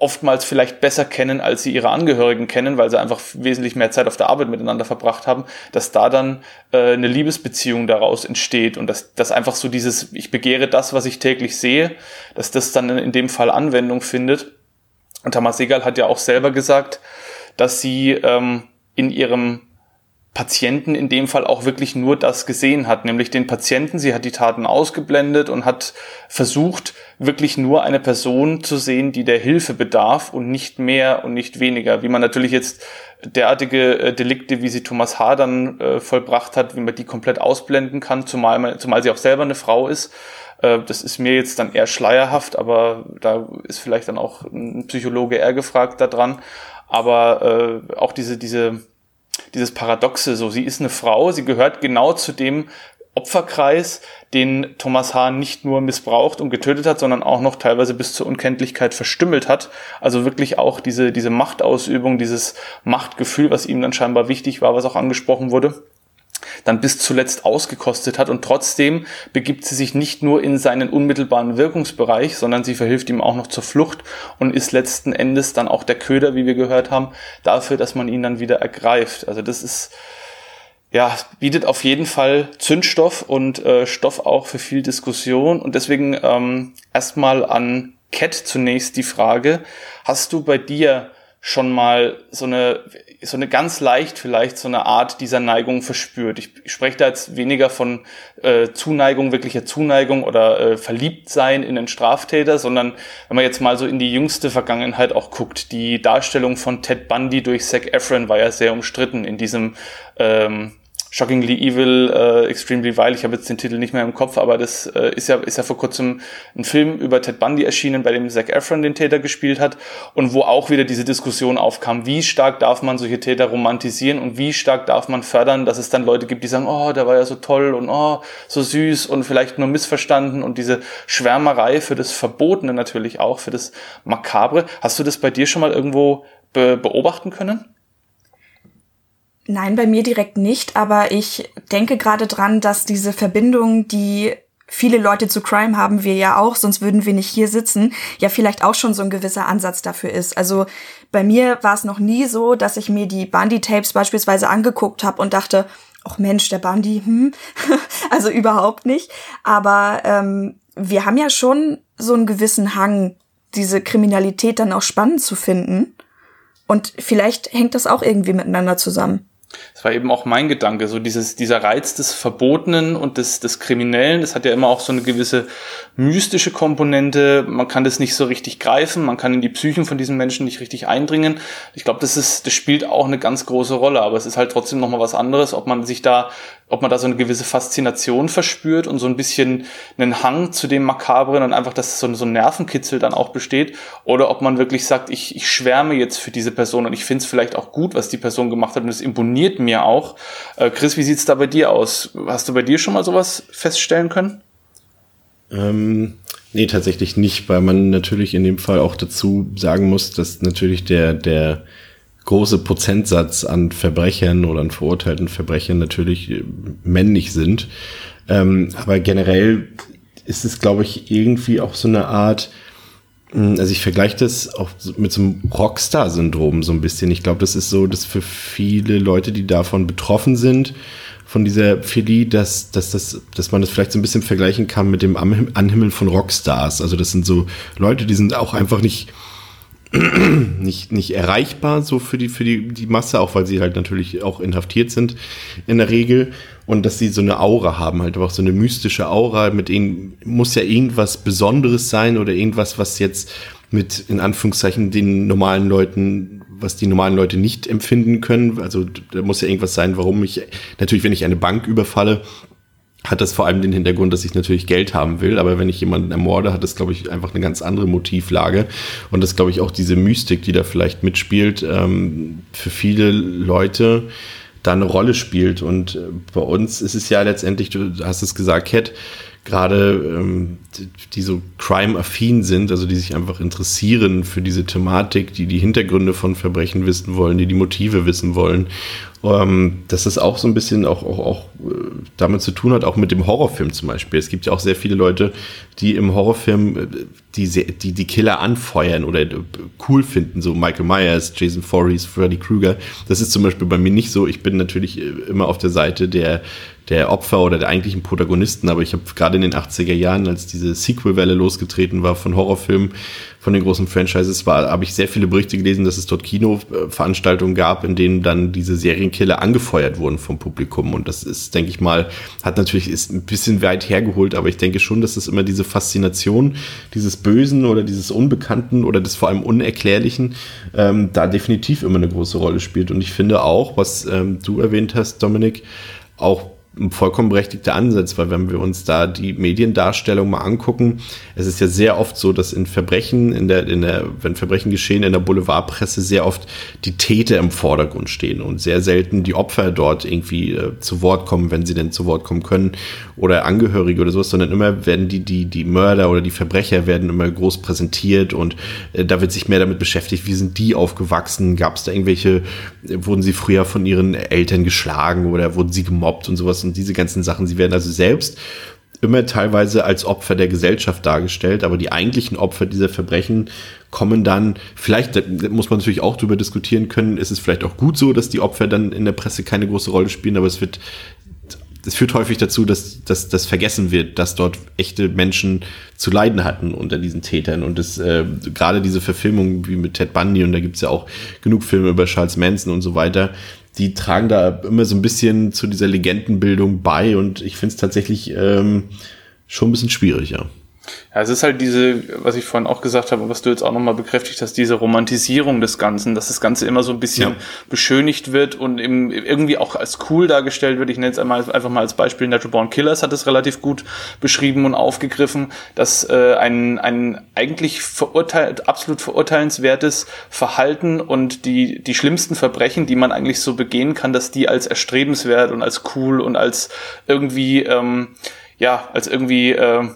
oftmals vielleicht besser kennen, als sie ihre Angehörigen kennen, weil sie einfach wesentlich mehr Zeit auf der Arbeit miteinander verbracht haben, dass da dann äh, eine Liebesbeziehung daraus entsteht und dass, dass einfach so dieses, ich begehre das, was ich täglich sehe, dass das dann in dem Fall Anwendung findet. Und Thomas Segal hat ja auch selber gesagt, dass sie ähm, in ihrem Patienten in dem Fall auch wirklich nur das gesehen hat, nämlich den Patienten. Sie hat die Taten ausgeblendet und hat versucht, wirklich nur eine Person zu sehen, die der Hilfe bedarf und nicht mehr und nicht weniger. Wie man natürlich jetzt derartige äh, Delikte, wie sie Thomas H. dann äh, vollbracht hat, wie man die komplett ausblenden kann, zumal, man, zumal sie auch selber eine Frau ist. Äh, das ist mir jetzt dann eher schleierhaft, aber da ist vielleicht dann auch ein Psychologe eher gefragt daran. Aber äh, auch diese, diese dieses Paradoxe, so sie ist eine Frau, sie gehört genau zu dem Opferkreis, den Thomas Hahn nicht nur missbraucht und getötet hat, sondern auch noch teilweise bis zur Unkenntlichkeit verstümmelt hat. Also wirklich auch diese, diese Machtausübung, dieses Machtgefühl, was ihm dann scheinbar wichtig war, was auch angesprochen wurde dann bis zuletzt ausgekostet hat und trotzdem begibt sie sich nicht nur in seinen unmittelbaren Wirkungsbereich, sondern sie verhilft ihm auch noch zur Flucht und ist letzten Endes dann auch der Köder, wie wir gehört haben, dafür, dass man ihn dann wieder ergreift. Also das ist ja, bietet auf jeden Fall Zündstoff und äh, Stoff auch für viel Diskussion. Und deswegen ähm, erstmal an Cat zunächst die Frage, hast du bei dir schon mal so eine, so eine ganz leicht vielleicht so eine Art dieser Neigung verspürt. Ich, ich spreche da jetzt weniger von äh, Zuneigung, wirklicher Zuneigung oder äh, Verliebtsein in den Straftäter, sondern wenn man jetzt mal so in die jüngste Vergangenheit auch guckt, die Darstellung von Ted Bundy durch Zac Efron war ja sehr umstritten in diesem ähm, Shockingly Evil, äh, Extremely Vile, ich habe jetzt den Titel nicht mehr im Kopf, aber das äh, ist ja ist ja vor kurzem ein Film über Ted Bundy erschienen, bei dem Zac Efron den Täter gespielt hat und wo auch wieder diese Diskussion aufkam, wie stark darf man solche Täter romantisieren und wie stark darf man fördern, dass es dann Leute gibt, die sagen, oh, der war ja so toll und oh, so süß und vielleicht nur missverstanden und diese Schwärmerei für das Verbotene natürlich auch, für das Makabre. Hast du das bei dir schon mal irgendwo be beobachten können?
Nein, bei mir direkt nicht, aber ich denke gerade dran, dass diese Verbindung, die viele Leute zu Crime haben wir ja auch, sonst würden wir nicht hier sitzen, ja vielleicht auch schon so ein gewisser Ansatz dafür ist. Also bei mir war es noch nie so, dass ich mir die Bundy-Tapes beispielsweise angeguckt habe und dachte, ach Mensch, der Bundy, hm, also überhaupt nicht. Aber ähm, wir haben ja schon so einen gewissen Hang, diese Kriminalität dann auch spannend zu finden. Und vielleicht hängt das auch irgendwie miteinander zusammen.
Das war eben auch mein Gedanke, so dieses, dieser Reiz des Verbotenen und des, des Kriminellen, das hat ja immer auch so eine gewisse mystische Komponente. Man kann das nicht so richtig greifen, man kann in die Psychen von diesen Menschen nicht richtig eindringen. Ich glaube, das ist, das spielt auch eine ganz große Rolle, aber es ist halt trotzdem nochmal was anderes, ob man sich da ob man da so eine gewisse Faszination verspürt und so ein bisschen einen Hang zu dem Makabren und einfach, dass so, so ein Nervenkitzel dann auch besteht, oder ob man wirklich sagt, ich, ich schwärme jetzt für diese Person und ich finde es vielleicht auch gut, was die Person gemacht hat und es imponiert mir auch. Äh, Chris, wie sieht's da bei dir aus? Hast du bei dir schon mal sowas feststellen können?
Ähm, nee, tatsächlich nicht, weil man natürlich in dem Fall auch dazu sagen muss, dass natürlich der, der große Prozentsatz an Verbrechern oder an verurteilten Verbrechern natürlich äh, männlich sind. Ähm, aber generell ist es, glaube ich, irgendwie auch so eine Art, also ich vergleiche das auch mit so einem Rockstar-Syndrom so ein bisschen. Ich glaube, das ist so, dass für viele Leute, die davon betroffen sind, von dieser Philie, dass, dass, dass, dass man das vielleicht so ein bisschen vergleichen kann mit dem Anhimmeln von Rockstars. Also das sind so Leute, die sind auch einfach nicht nicht, nicht erreichbar so für die, für die, die Masse, auch weil sie halt natürlich auch inhaftiert sind in der Regel. Und dass sie so eine Aura haben, halt auch so eine mystische Aura, mit ihnen muss ja irgendwas Besonderes sein oder irgendwas, was jetzt mit, in Anführungszeichen, den normalen Leuten, was die normalen Leute nicht empfinden können. Also da muss ja irgendwas sein, warum ich, natürlich, wenn ich eine Bank überfalle, hat das vor allem den Hintergrund, dass ich natürlich Geld haben will. Aber wenn ich jemanden ermorde, hat das, glaube ich, einfach eine ganz andere Motivlage. Und das, glaube ich, auch diese Mystik, die da vielleicht mitspielt, ähm, für viele Leute da eine Rolle spielt. Und äh, bei uns ist es ja letztendlich, du hast es gesagt, Cat, gerade ähm, die, so crime-affin sind, also die sich einfach interessieren für diese Thematik, die die Hintergründe von Verbrechen wissen wollen, die die Motive wissen wollen ähm, dass das auch so ein bisschen auch, auch, auch äh, damit zu tun hat, auch mit dem Horrorfilm zum Beispiel. Es gibt ja auch sehr viele Leute, die im Horrorfilm äh, die, die, die Killer anfeuern oder äh, cool finden, so Michael Myers, Jason Voorhees, Freddy Krueger. Das ist zum Beispiel bei mir nicht so. Ich bin natürlich immer auf der Seite der, der Opfer oder der eigentlichen Protagonisten, aber ich habe gerade in den 80er Jahren, als diese Sequel-Welle losgetreten war von Horrorfilmen, von den großen Franchises war, habe ich sehr viele Berichte gelesen, dass es dort Kinoveranstaltungen gab, in denen dann diese Serienkiller angefeuert wurden vom Publikum. Und das ist, denke ich mal, hat natürlich ist ein bisschen weit hergeholt, aber ich denke schon, dass es immer diese Faszination dieses Bösen oder dieses Unbekannten oder des vor allem Unerklärlichen ähm, da definitiv immer eine große Rolle spielt. Und ich finde auch, was ähm, du erwähnt hast, Dominik, auch ein vollkommen berechtigter Ansatz, weil wenn wir uns da die Mediendarstellung mal angucken, es ist ja sehr oft so, dass in Verbrechen, in der, in der, wenn Verbrechen geschehen, in der Boulevardpresse sehr oft die Täter im Vordergrund stehen und sehr selten die Opfer dort irgendwie äh, zu Wort kommen, wenn sie denn zu Wort kommen können oder Angehörige oder sowas, sondern immer werden die, die, die Mörder oder die Verbrecher werden immer groß präsentiert und äh, da wird sich mehr damit beschäftigt, wie sind die aufgewachsen, gab es da irgendwelche, äh, wurden sie früher von ihren Eltern geschlagen oder wurden sie gemobbt und sowas und diese ganzen Sachen. Sie werden also selbst immer teilweise als Opfer der Gesellschaft dargestellt, aber die eigentlichen Opfer dieser Verbrechen kommen dann, vielleicht muss man natürlich auch darüber diskutieren können, ist es vielleicht auch gut so, dass die Opfer dann in der Presse keine große Rolle spielen, aber es wird das führt häufig dazu, dass, das vergessen wird, dass dort echte Menschen zu leiden hatten unter diesen Tätern. Und das, äh, gerade diese Verfilmung wie mit Ted Bundy, und da gibt's ja auch genug Filme über Charles Manson und so weiter, die tragen da immer so ein bisschen zu dieser Legendenbildung bei und ich finde es tatsächlich ähm, schon ein bisschen schwierig, ja.
Ja, es ist halt diese, was ich vorhin auch gesagt habe und was du jetzt auch nochmal bekräftigt hast, diese Romantisierung des Ganzen, dass das Ganze immer so ein bisschen ja. beschönigt wird und im, irgendwie auch als cool dargestellt wird. Ich nenne es einmal einfach mal als Beispiel, Natural Born Killers hat es relativ gut beschrieben und aufgegriffen, dass äh, ein, ein eigentlich verurteilt, absolut verurteilenswertes Verhalten und die, die schlimmsten Verbrechen, die man eigentlich so begehen kann, dass die als erstrebenswert und als cool und als irgendwie, ähm, ja, als irgendwie, äh,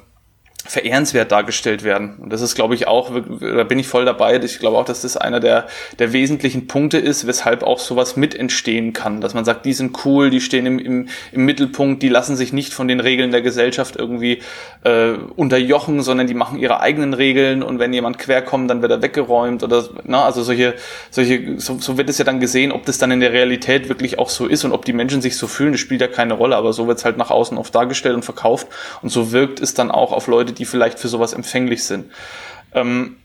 verehrenswert dargestellt werden. Und das ist, glaube ich, auch, da bin ich voll dabei. Ich glaube auch, dass das einer der, der wesentlichen Punkte ist, weshalb auch sowas mit entstehen kann. Dass man sagt, die sind cool, die stehen im, im, im Mittelpunkt, die lassen sich nicht von den Regeln der Gesellschaft irgendwie äh, unterjochen, sondern die machen ihre eigenen Regeln und wenn jemand querkommt, dann wird er weggeräumt oder na, also solche, solche, so, so wird es ja dann gesehen, ob das dann in der Realität wirklich auch so ist und ob die Menschen sich so fühlen, das spielt ja keine Rolle, aber so wird es halt nach außen oft dargestellt und verkauft und so wirkt es dann auch auf Leute, die vielleicht für sowas empfänglich sind. Ähm,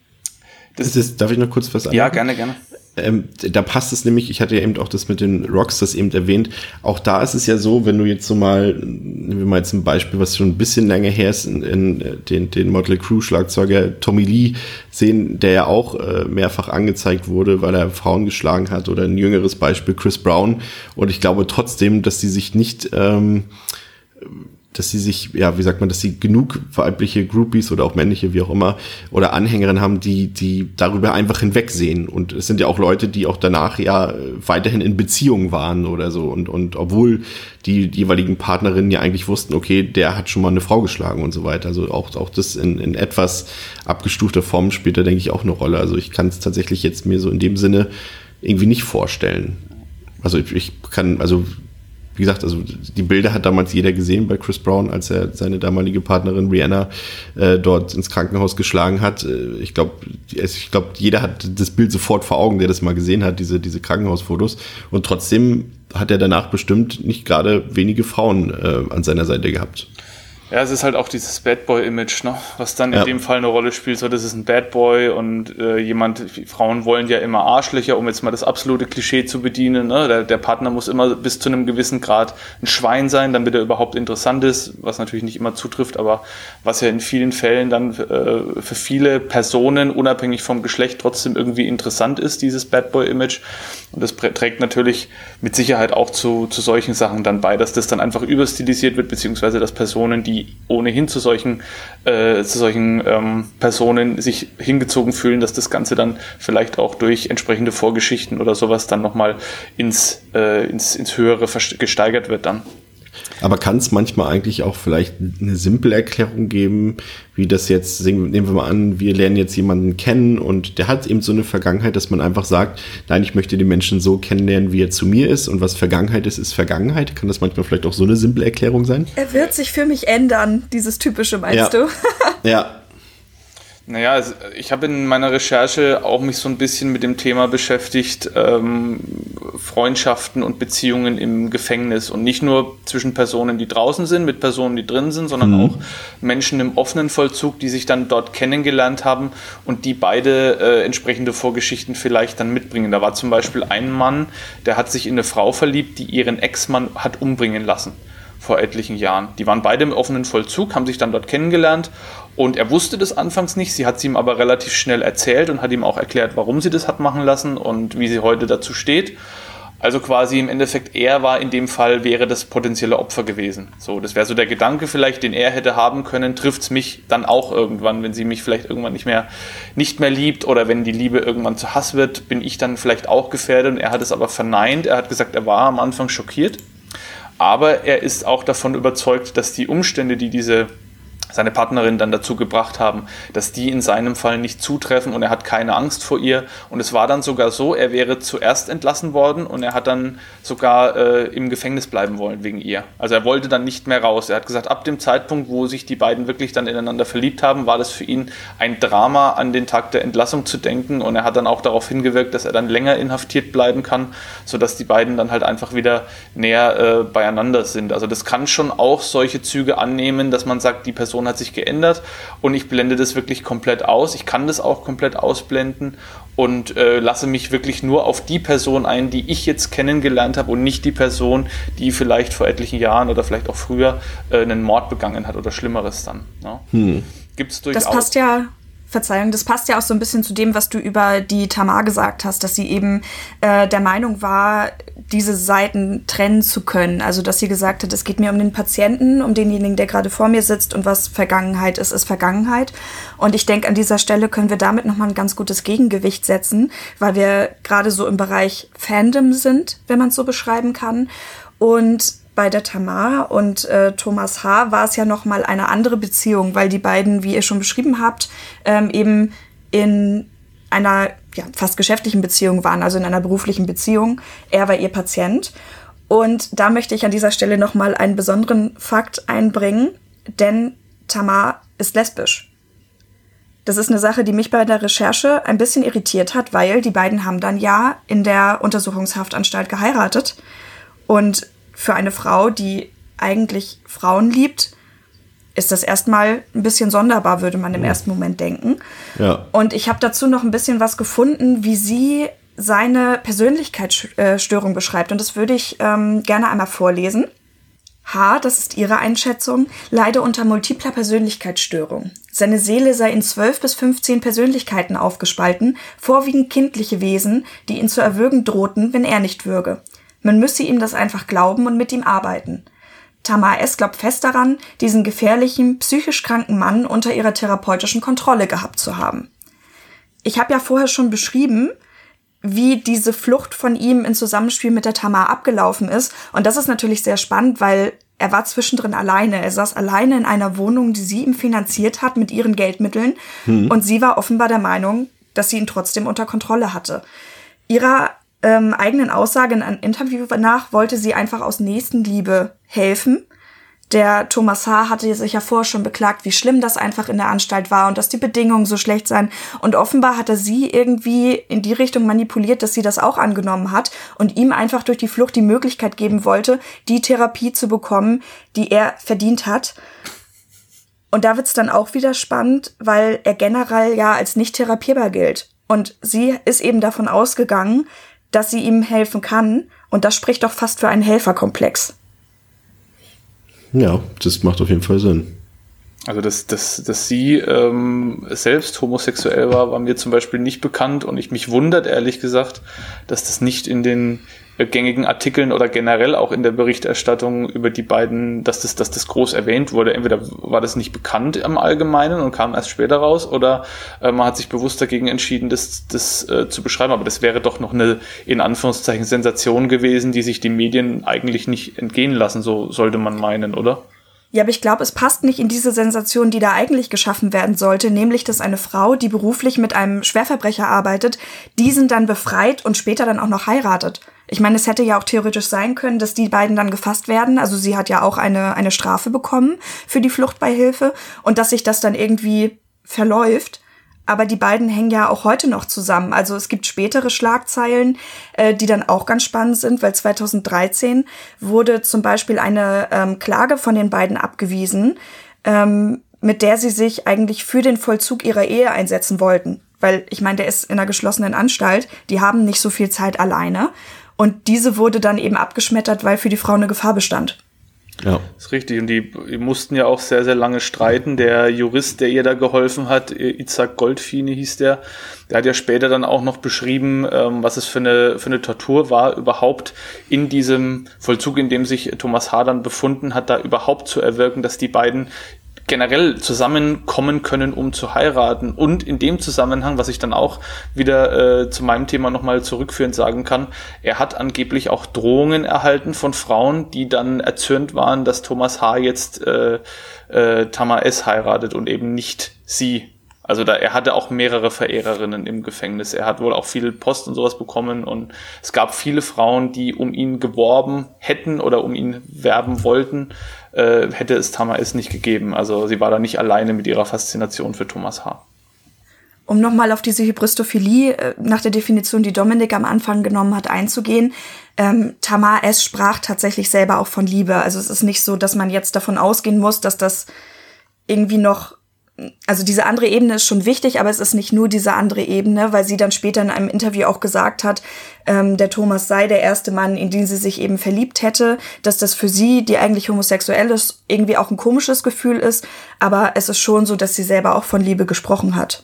das, ist, darf ich noch kurz was
sagen? Ja, gerne, gerne.
Ähm, da passt es nämlich, ich hatte ja eben auch das mit den Rocks das eben erwähnt, auch da ist es ja so, wenn du jetzt so mal, nehmen wir mal jetzt ein Beispiel, was schon ein bisschen länger her ist, in, in den, den Motley Crue Schlagzeuger Tommy Lee sehen, der ja auch äh, mehrfach angezeigt wurde, weil er Frauen geschlagen hat oder ein jüngeres Beispiel Chris Brown und ich glaube trotzdem, dass die sich nicht ähm, dass sie sich, ja, wie sagt man, dass sie genug weibliche Groupies oder auch männliche, wie auch immer, oder Anhängerinnen haben, die, die darüber einfach hinwegsehen. Und es sind ja auch Leute, die auch danach ja weiterhin in Beziehungen waren oder so. Und, und obwohl die, die jeweiligen Partnerinnen ja eigentlich wussten, okay, der hat schon mal eine Frau geschlagen und so weiter. Also auch, auch das in, in etwas abgestufter Form spielt da, denke ich, auch eine Rolle. Also ich kann es tatsächlich jetzt mir so in dem Sinne irgendwie nicht vorstellen. Also ich, ich kann, also wie gesagt, also die Bilder hat damals jeder gesehen bei Chris Brown, als er seine damalige Partnerin Rihanna äh, dort ins Krankenhaus geschlagen hat. Äh, ich glaube, ich glaube, jeder hat das Bild sofort vor Augen, der das mal gesehen hat, diese, diese Krankenhausfotos. Und trotzdem hat er danach bestimmt nicht gerade wenige Frauen äh, an seiner Seite gehabt.
Ja, es ist halt auch dieses Bad Boy-Image, ne? was dann in ja. dem Fall eine Rolle spielt. So, das ist ein Bad Boy und äh, jemand, Frauen wollen ja immer Arschlöcher, um jetzt mal das absolute Klischee zu bedienen. Ne? Der, der Partner muss immer bis zu einem gewissen Grad ein Schwein sein, damit er überhaupt interessant ist, was natürlich nicht immer zutrifft, aber was ja in vielen Fällen dann äh, für viele Personen, unabhängig vom Geschlecht, trotzdem irgendwie interessant ist, dieses Bad Boy-Image. Und das trägt natürlich mit Sicherheit auch zu, zu solchen Sachen dann bei, dass das dann einfach überstilisiert wird, beziehungsweise dass Personen, die die ohnehin zu solchen, äh, zu solchen ähm, Personen sich hingezogen fühlen, dass das Ganze dann vielleicht auch durch entsprechende Vorgeschichten oder sowas dann nochmal ins, äh, ins, ins Höhere gesteigert wird dann.
Aber kann es manchmal eigentlich auch vielleicht eine simple Erklärung geben, wie das jetzt, nehmen wir mal an, wir lernen jetzt jemanden kennen und der hat eben so eine Vergangenheit, dass man einfach sagt, nein, ich möchte den Menschen so kennenlernen, wie er zu mir ist und was Vergangenheit ist, ist Vergangenheit. Kann das manchmal vielleicht auch so eine simple Erklärung sein?
Er wird sich für mich ändern, dieses typische, meinst ja. du?
ja,
naja, ich habe in meiner Recherche auch mich so ein bisschen mit dem Thema beschäftigt, ähm, Freundschaften und Beziehungen im Gefängnis und nicht nur zwischen Personen, die draußen sind, mit Personen, die drin sind, sondern mhm. auch Menschen im offenen Vollzug, die sich dann dort kennengelernt haben und die beide äh, entsprechende Vorgeschichten vielleicht dann mitbringen. Da war zum Beispiel ein Mann, der hat sich in eine Frau verliebt, die ihren Ex-Mann hat umbringen lassen vor etlichen Jahren. Die waren beide im offenen Vollzug, haben sich dann dort kennengelernt und er wusste das anfangs nicht. Sie hat es ihm aber relativ schnell erzählt und hat ihm auch erklärt, warum sie das hat machen lassen und wie sie heute dazu steht. Also quasi im Endeffekt, er war in dem Fall, wäre das potenzielle Opfer gewesen. So, das wäre so der Gedanke vielleicht, den er hätte haben können, trifft es mich dann auch irgendwann, wenn sie mich vielleicht irgendwann nicht mehr, nicht mehr liebt oder wenn die Liebe irgendwann zu Hass wird, bin ich dann vielleicht auch gefährdet und er hat es aber verneint. Er hat gesagt, er war am Anfang schockiert aber er ist auch davon überzeugt, dass die Umstände, die diese seine Partnerin dann dazu gebracht haben, dass die in seinem Fall nicht zutreffen und er hat keine Angst vor ihr. Und es war dann sogar so, er wäre zuerst entlassen worden und er hat dann sogar äh, im Gefängnis bleiben wollen wegen ihr. Also er wollte dann nicht mehr raus. Er hat gesagt, ab dem Zeitpunkt, wo sich die beiden wirklich dann ineinander verliebt haben, war das für ihn ein Drama, an den Tag der Entlassung zu denken. Und er hat dann auch darauf hingewirkt, dass er dann länger inhaftiert bleiben kann, sodass die beiden dann halt einfach wieder näher äh, beieinander sind. Also das kann schon auch solche Züge annehmen, dass man sagt, die Person Person hat sich geändert und ich blende das wirklich komplett aus. Ich kann das auch komplett ausblenden und äh, lasse mich wirklich nur auf die Person ein, die ich jetzt kennengelernt habe und nicht die Person, die vielleicht vor etlichen Jahren oder vielleicht auch früher äh, einen Mord begangen hat oder Schlimmeres dann. Ja. Hm.
Gibt's durchaus. Das passt ja Verzeihung, das passt ja auch so ein bisschen zu dem, was du über die Tamar gesagt hast, dass sie eben äh, der Meinung war, diese Seiten trennen zu können. Also, dass sie gesagt hat, es geht mir um den Patienten, um denjenigen, der gerade vor mir sitzt und was Vergangenheit ist, ist Vergangenheit. Und ich denke, an dieser Stelle können wir damit nochmal ein ganz gutes Gegengewicht setzen, weil wir gerade so im Bereich Fandom sind, wenn man es so beschreiben kann. Und bei der Tamar und äh, Thomas H. war es ja noch mal eine andere Beziehung, weil die beiden, wie ihr schon beschrieben habt, ähm, eben in einer ja, fast geschäftlichen Beziehung waren, also in einer beruflichen Beziehung. Er war ihr Patient. Und da möchte ich an dieser Stelle noch mal einen besonderen Fakt einbringen, denn Tamar ist lesbisch. Das ist eine Sache, die mich bei der Recherche ein bisschen irritiert hat, weil die beiden haben dann ja in der Untersuchungshaftanstalt geheiratet. Und für eine Frau, die eigentlich Frauen liebt, ist das erstmal ein bisschen sonderbar, würde man im ersten Moment denken. Ja. Und ich habe dazu noch ein bisschen was gefunden, wie sie seine Persönlichkeitsstörung beschreibt. Und das würde ich ähm, gerne einmal vorlesen. H., das ist ihre Einschätzung, leide unter multipler Persönlichkeitsstörung. Seine Seele sei in zwölf bis fünfzehn Persönlichkeiten aufgespalten, vorwiegend kindliche Wesen, die ihn zu erwürgen drohten, wenn er nicht würge. Man müsse ihm das einfach glauben und mit ihm arbeiten. Tamar S. glaubt fest daran, diesen gefährlichen, psychisch kranken Mann unter ihrer therapeutischen Kontrolle gehabt zu haben. Ich habe ja vorher schon beschrieben, wie diese Flucht von ihm in Zusammenspiel mit der Tamar abgelaufen ist. Und das ist natürlich sehr spannend, weil er war zwischendrin alleine. Er saß alleine in einer Wohnung, die sie ihm finanziert hat mit ihren Geldmitteln. Hm. Und sie war offenbar der Meinung, dass sie ihn trotzdem unter Kontrolle hatte. Ihrer ähm, eigenen Aussage in einem Interview nach wollte sie einfach aus Nächstenliebe helfen. Der Thomas H. hatte sich ja vorher schon beklagt, wie schlimm das einfach in der Anstalt war und dass die Bedingungen so schlecht seien. Und offenbar hat er sie irgendwie in die Richtung manipuliert, dass sie das auch angenommen hat und ihm einfach durch die Flucht die Möglichkeit geben wollte, die Therapie zu bekommen, die er verdient hat. Und da wird's dann auch wieder spannend, weil er generell ja als nicht therapierbar gilt. Und sie ist eben davon ausgegangen, dass sie ihm helfen kann. Und das spricht doch fast für einen Helferkomplex.
Ja, das macht auf jeden Fall Sinn.
Also, dass, dass, dass sie ähm, selbst homosexuell war, war mir zum Beispiel nicht bekannt und ich mich wundert, ehrlich gesagt, dass das nicht in den gängigen Artikeln oder generell auch in der Berichterstattung über die beiden, dass das, dass das groß erwähnt wurde. Entweder war das nicht bekannt im Allgemeinen und kam erst später raus oder äh, man hat sich bewusst dagegen entschieden, das, das äh, zu beschreiben. Aber das wäre doch noch eine, in Anführungszeichen, Sensation gewesen, die sich die Medien eigentlich nicht entgehen lassen, so sollte man meinen, oder?
Ja, aber ich glaube, es passt nicht in diese Sensation, die da eigentlich geschaffen werden sollte, nämlich dass eine Frau, die beruflich mit einem Schwerverbrecher arbeitet, diesen dann befreit und später dann auch noch heiratet. Ich meine, es hätte ja auch theoretisch sein können, dass die beiden dann gefasst werden. Also sie hat ja auch eine, eine Strafe bekommen für die Fluchtbeihilfe und dass sich das dann irgendwie verläuft. Aber die beiden hängen ja auch heute noch zusammen. Also es gibt spätere Schlagzeilen, äh, die dann auch ganz spannend sind, weil 2013 wurde zum Beispiel eine ähm, Klage von den beiden abgewiesen, ähm, mit der sie sich eigentlich für den Vollzug ihrer Ehe einsetzen wollten. Weil ich meine, der ist in einer geschlossenen Anstalt, die haben nicht so viel Zeit alleine. Und diese wurde dann eben abgeschmettert, weil für die Frau eine Gefahr bestand.
Ja. Das ist richtig. Und die, die, mussten ja auch sehr, sehr lange streiten. Der Jurist, der ihr da geholfen hat, Isaac Goldfine hieß der, der hat ja später dann auch noch beschrieben, ähm, was es für eine, für eine Tortur war, überhaupt in diesem Vollzug, in dem sich Thomas H. dann befunden hat, da überhaupt zu erwirken, dass die beiden generell zusammenkommen können, um zu heiraten. Und in dem Zusammenhang, was ich dann auch wieder äh, zu meinem Thema nochmal zurückführend sagen kann, er hat angeblich auch Drohungen erhalten von Frauen, die dann erzürnt waren, dass Thomas H. jetzt äh, äh, Tama S. heiratet und eben nicht sie. Also da, er hatte auch mehrere Verehrerinnen im Gefängnis. Er hat wohl auch viel Post und sowas bekommen und es gab viele Frauen, die um ihn geworben hätten oder um ihn werben wollten, äh, hätte es Tamais nicht gegeben. Also sie war da nicht alleine mit ihrer Faszination für Thomas H.
Um nochmal auf diese Hybristophilie äh, nach der Definition, die Dominik am Anfang genommen hat, einzugehen. Ähm, Tamar S. sprach tatsächlich selber auch von Liebe. Also es ist nicht so, dass man jetzt davon ausgehen muss, dass das irgendwie noch also diese andere Ebene ist schon wichtig, aber es ist nicht nur diese andere Ebene, weil sie dann später in einem Interview auch gesagt hat, ähm, der Thomas sei der erste Mann, in den sie sich eben verliebt hätte, dass das für sie, die eigentlich homosexuell ist, irgendwie auch ein komisches Gefühl ist, aber es ist schon so, dass sie selber auch von Liebe gesprochen hat.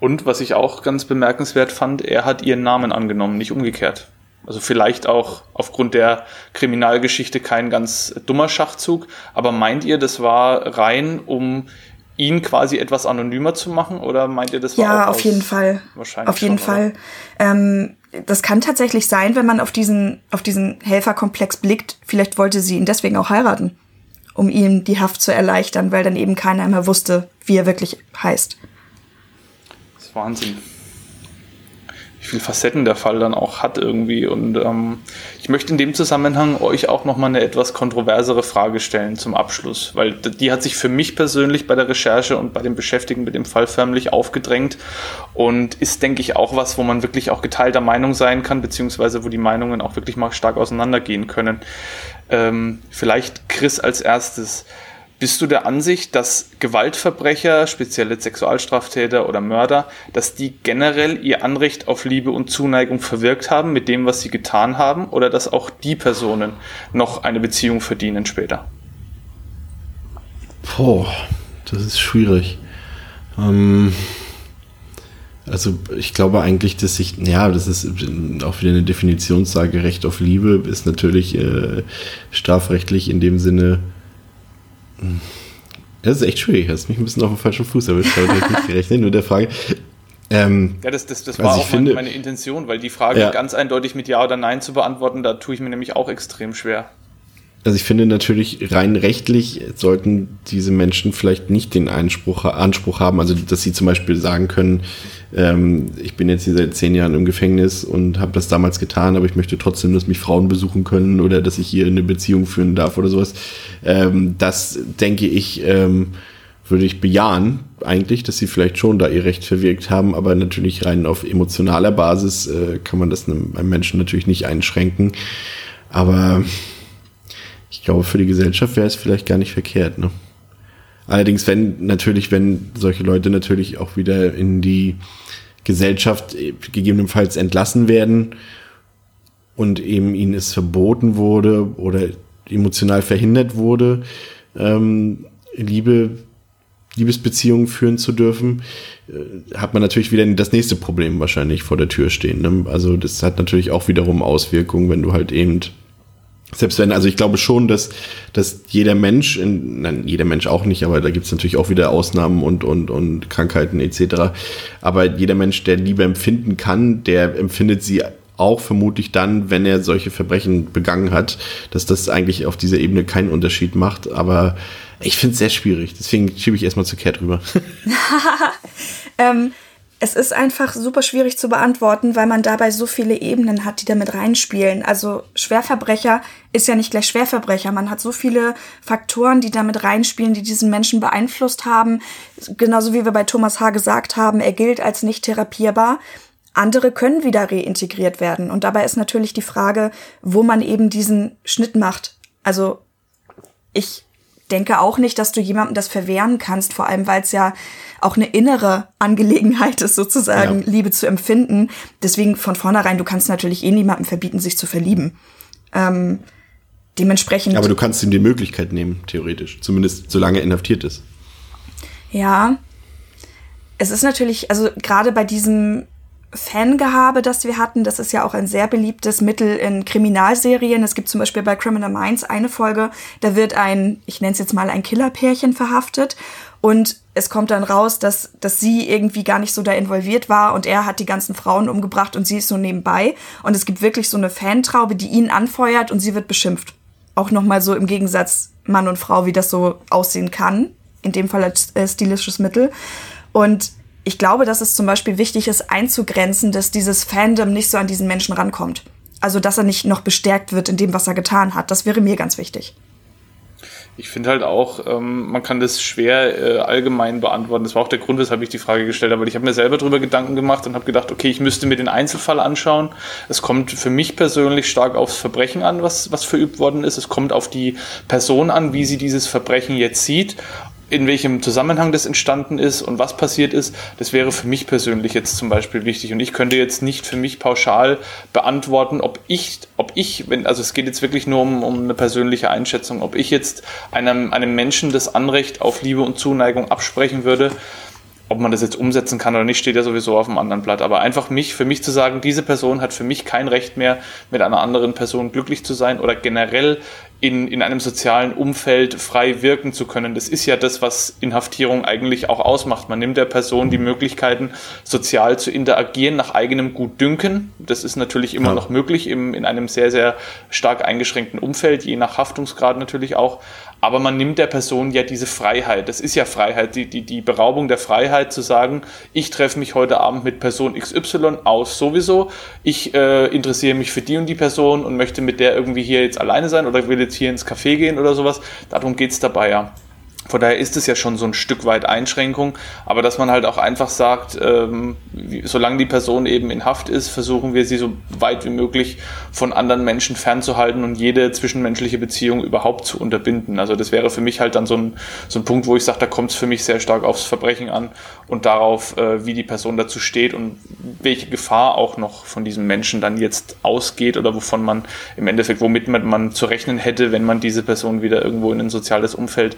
Und was ich auch ganz bemerkenswert fand, er hat ihren Namen angenommen, nicht umgekehrt. Also vielleicht auch aufgrund der Kriminalgeschichte kein ganz dummer Schachzug, aber meint ihr, das war rein, um ihn quasi etwas anonymer zu machen? Oder meint ihr, das
war Ja, auf jeden Fall.
Wahrscheinlich
auf jeden
schon,
Fall. Ähm, das kann tatsächlich sein, wenn man auf diesen, auf diesen Helferkomplex blickt. Vielleicht wollte sie ihn deswegen auch heiraten, um ihm die Haft zu erleichtern, weil dann eben keiner mehr wusste, wie er wirklich heißt.
Das ist Wahnsinn viel Facetten der Fall dann auch hat irgendwie. Und ähm, ich möchte in dem Zusammenhang euch auch nochmal eine etwas kontroversere Frage stellen zum Abschluss, weil die hat sich für mich persönlich bei der Recherche und bei dem Beschäftigen mit dem Fall förmlich aufgedrängt und ist, denke ich, auch was, wo man wirklich auch geteilter Meinung sein kann, beziehungsweise wo die Meinungen auch wirklich mal stark auseinandergehen können. Ähm, vielleicht Chris als erstes. Bist du der Ansicht, dass Gewaltverbrecher, spezielle Sexualstraftäter oder Mörder, dass die generell ihr Anrecht auf Liebe und Zuneigung verwirkt haben mit dem, was sie getan haben, oder dass auch die Personen noch eine Beziehung verdienen später?
Boah, das ist schwierig. Ähm, also ich glaube eigentlich, dass ich, ja, das ist auch wieder eine Definitionssache, Recht auf Liebe ist natürlich äh, strafrechtlich in dem Sinne das ist echt schwierig. Das ist mich ein bisschen auf dem falschen Fuß erwischt. Habe ich nicht gerechnet. Nur der Frage.
Ähm, ja, das, das, das war auch finde, meine Intention, weil die Frage ja. ganz eindeutig mit Ja oder Nein zu beantworten, da tue ich mir nämlich auch extrem schwer.
Also ich finde natürlich rein rechtlich sollten diese Menschen vielleicht nicht den Einspruch, Anspruch haben, also dass sie zum Beispiel sagen können, ähm, ich bin jetzt hier seit zehn Jahren im Gefängnis und habe das damals getan, aber ich möchte trotzdem, dass mich Frauen besuchen können oder dass ich hier eine Beziehung führen darf oder sowas. Ähm, das denke ich, ähm, würde ich bejahen eigentlich, dass sie vielleicht schon da ihr Recht verwirkt haben, aber natürlich rein auf emotionaler Basis äh, kann man das einem, einem Menschen natürlich nicht einschränken. Aber ich glaube, für die Gesellschaft wäre es vielleicht gar nicht verkehrt. Ne? Allerdings, wenn natürlich, wenn solche Leute natürlich auch wieder in die Gesellschaft gegebenenfalls entlassen werden und eben ihnen es verboten wurde oder emotional verhindert wurde, ähm, Liebe Liebesbeziehungen führen zu dürfen, äh, hat man natürlich wieder das nächste Problem wahrscheinlich vor der Tür stehen. Ne? Also das hat natürlich auch wiederum Auswirkungen, wenn du halt eben selbst wenn, also ich glaube schon, dass, dass jeder Mensch, in, nein, jeder Mensch auch nicht, aber da gibt es natürlich auch wieder Ausnahmen und, und, und Krankheiten etc. Aber jeder Mensch, der Liebe empfinden kann, der empfindet sie auch vermutlich dann, wenn er solche Verbrechen begangen hat, dass das eigentlich auf dieser Ebene keinen Unterschied macht. Aber ich finde es sehr schwierig. Deswegen schiebe ich erstmal zu Cat rüber.
ähm, es ist einfach super schwierig zu beantworten, weil man dabei so viele Ebenen hat, die damit reinspielen. Also Schwerverbrecher ist ja nicht gleich Schwerverbrecher. Man hat so viele Faktoren, die damit reinspielen, die diesen Menschen beeinflusst haben. Genauso wie wir bei Thomas H. gesagt haben, er gilt als nicht therapierbar. Andere können wieder reintegriert werden. Und dabei ist natürlich die Frage, wo man eben diesen Schnitt macht. Also ich denke auch nicht, dass du jemandem das verwehren kannst, vor allem weil es ja auch eine innere Angelegenheit ist, sozusagen ja. Liebe zu empfinden. Deswegen von vornherein, du kannst natürlich eh niemandem verbieten, sich zu verlieben. Ähm, dementsprechend.
Aber du kannst ihm die Möglichkeit nehmen, theoretisch. Zumindest solange er inhaftiert ist.
Ja. Es ist natürlich, also gerade bei diesem Fangehabe, das wir hatten. Das ist ja auch ein sehr beliebtes Mittel in Kriminalserien. Es gibt zum Beispiel bei Criminal Minds eine Folge, da wird ein, ich nenne es jetzt mal ein Killerpärchen verhaftet und es kommt dann raus, dass, dass sie irgendwie gar nicht so da involviert war und er hat die ganzen Frauen umgebracht und sie ist so nebenbei. Und es gibt wirklich so eine Fantraube, die ihn anfeuert und sie wird beschimpft. Auch nochmal so im Gegensatz Mann und Frau, wie das so aussehen kann. In dem Fall als äh, stilistisches Mittel. Und ich glaube, dass es zum Beispiel wichtig ist, einzugrenzen, dass dieses Fandom nicht so an diesen Menschen rankommt. Also, dass er nicht noch bestärkt wird in dem, was er getan hat. Das wäre mir ganz wichtig.
Ich finde halt auch, ähm, man kann das schwer äh, allgemein beantworten. Das war auch der Grund, weshalb ich die Frage gestellt habe. Ich habe mir selber darüber Gedanken gemacht und habe gedacht, okay, ich müsste mir den Einzelfall anschauen. Es kommt für mich persönlich stark aufs Verbrechen an, was, was verübt worden ist. Es kommt auf die Person an, wie sie dieses Verbrechen jetzt sieht in welchem Zusammenhang das entstanden ist und was passiert ist, das wäre für mich persönlich jetzt zum Beispiel wichtig. Und ich könnte jetzt nicht für mich pauschal beantworten, ob ich, ob ich, wenn, also es geht jetzt wirklich nur um, um eine persönliche Einschätzung, ob ich jetzt einem, einem Menschen das Anrecht auf Liebe und Zuneigung absprechen würde, ob man das jetzt umsetzen kann oder nicht, steht ja sowieso auf dem anderen Blatt. Aber einfach mich, für mich zu sagen, diese Person hat für mich kein Recht mehr, mit einer anderen Person glücklich zu sein oder generell in, in einem sozialen Umfeld frei wirken zu können. Das ist ja das, was Inhaftierung eigentlich auch ausmacht. Man nimmt der Person die Möglichkeiten, sozial zu interagieren nach eigenem Gutdünken. Das ist natürlich immer ja. noch möglich im, in einem sehr, sehr stark eingeschränkten Umfeld, je nach Haftungsgrad natürlich auch. Aber man nimmt der Person ja diese Freiheit. Das ist ja Freiheit, die, die, die Beraubung der Freiheit zu sagen, ich treffe mich heute Abend mit Person XY aus sowieso. Ich äh, interessiere mich für die und die Person und möchte mit der irgendwie hier jetzt alleine sein oder will jetzt hier ins Café gehen oder sowas. Darum geht es dabei ja. Von daher ist es ja schon so ein Stück weit Einschränkung, aber dass man halt auch einfach sagt, ähm, solange die Person eben in Haft ist, versuchen wir sie so weit wie möglich von anderen Menschen fernzuhalten und jede zwischenmenschliche Beziehung überhaupt zu unterbinden. Also das wäre für mich halt dann so ein, so ein Punkt, wo ich sage, da kommt es für mich sehr stark aufs Verbrechen an und darauf, äh, wie die Person dazu steht und welche Gefahr auch noch von diesem Menschen dann jetzt ausgeht oder wovon man im Endeffekt, womit man zu rechnen hätte, wenn man diese Person wieder irgendwo in ein soziales Umfeld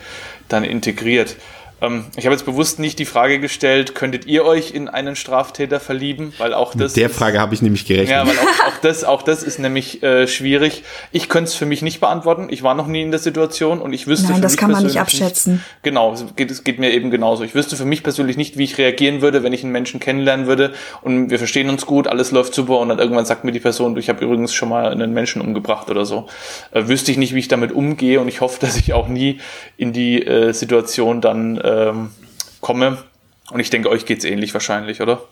dann integriert. Ähm, ich habe jetzt bewusst nicht die Frage gestellt, könntet ihr euch in einen Straftäter verlieben? Weil auch das.
Mit der Frage habe ich nämlich gerechnet.
Ja, weil auch, auch, das, auch das ist nämlich äh, schwierig. Ich könnte es für mich nicht beantworten. Ich war noch nie in der Situation und ich wüsste.
Nein, das kann man nicht abschätzen. Nicht,
genau, es geht, es geht mir eben genauso. Ich wüsste für mich persönlich nicht, wie ich reagieren würde, wenn ich einen Menschen kennenlernen würde und wir verstehen uns gut, alles läuft super und dann irgendwann sagt mir die Person, ich habe übrigens schon mal einen Menschen umgebracht oder so. Äh, wüsste ich nicht, wie ich damit umgehe und ich hoffe, dass ich auch nie in die äh, Situation dann ähm, komme. Und ich denke, euch geht es ähnlich wahrscheinlich, oder?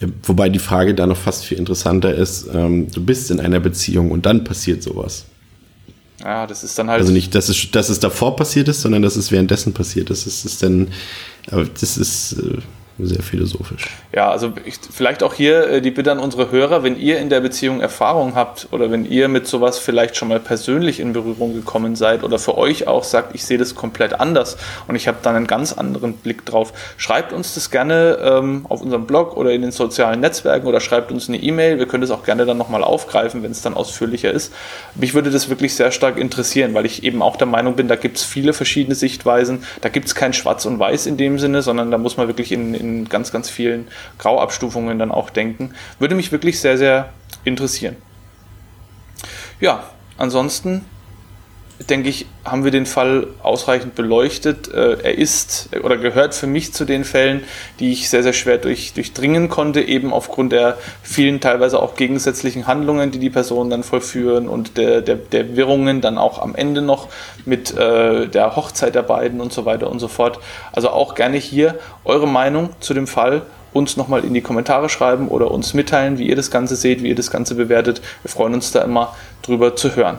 Ja, wobei die Frage da noch fast viel interessanter ist, ähm, du bist in einer Beziehung und dann passiert sowas.
Ja, das ist dann halt.
Also nicht, dass es, dass es davor passiert ist, sondern dass es währenddessen passiert ist. Das ist dann, das ist, sehr philosophisch.
Ja, also ich, vielleicht auch hier äh, die Bitte an unsere Hörer, wenn ihr in der Beziehung Erfahrung habt oder wenn ihr mit sowas vielleicht schon mal persönlich in Berührung gekommen seid oder für euch auch sagt, ich sehe das komplett anders und ich habe dann einen ganz anderen Blick drauf, schreibt uns das gerne ähm, auf unserem Blog oder in den sozialen Netzwerken oder schreibt uns eine E-Mail. Wir können das auch gerne dann nochmal aufgreifen, wenn es dann ausführlicher ist. Mich würde das wirklich sehr stark interessieren, weil ich eben auch der Meinung bin, da gibt es viele verschiedene Sichtweisen. Da gibt es kein Schwarz und Weiß in dem Sinne, sondern da muss man wirklich in, in in ganz, ganz vielen Grauabstufungen dann auch denken. Würde mich wirklich sehr, sehr interessieren. Ja, ansonsten denke ich, haben wir den Fall ausreichend beleuchtet. Äh, er ist oder gehört für mich zu den Fällen, die ich sehr, sehr schwer durch, durchdringen konnte, eben aufgrund der vielen teilweise auch gegensätzlichen Handlungen, die die Personen dann vollführen und der, der, der Wirrungen dann auch am Ende noch mit äh, der Hochzeit der beiden und so weiter und so fort. Also auch gerne hier eure Meinung zu dem Fall uns nochmal in die Kommentare schreiben oder uns mitteilen, wie ihr das Ganze seht, wie ihr das Ganze bewertet. Wir freuen uns da immer drüber zu hören.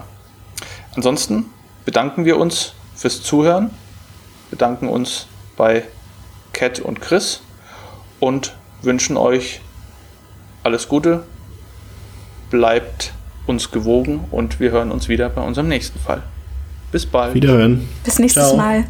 Ansonsten bedanken wir uns fürs Zuhören, bedanken uns bei Cat und Chris und wünschen euch alles Gute, bleibt uns gewogen und wir hören uns wieder bei unserem nächsten Fall. Bis bald.
Wiederhören.
Bis nächstes Ciao. Mal.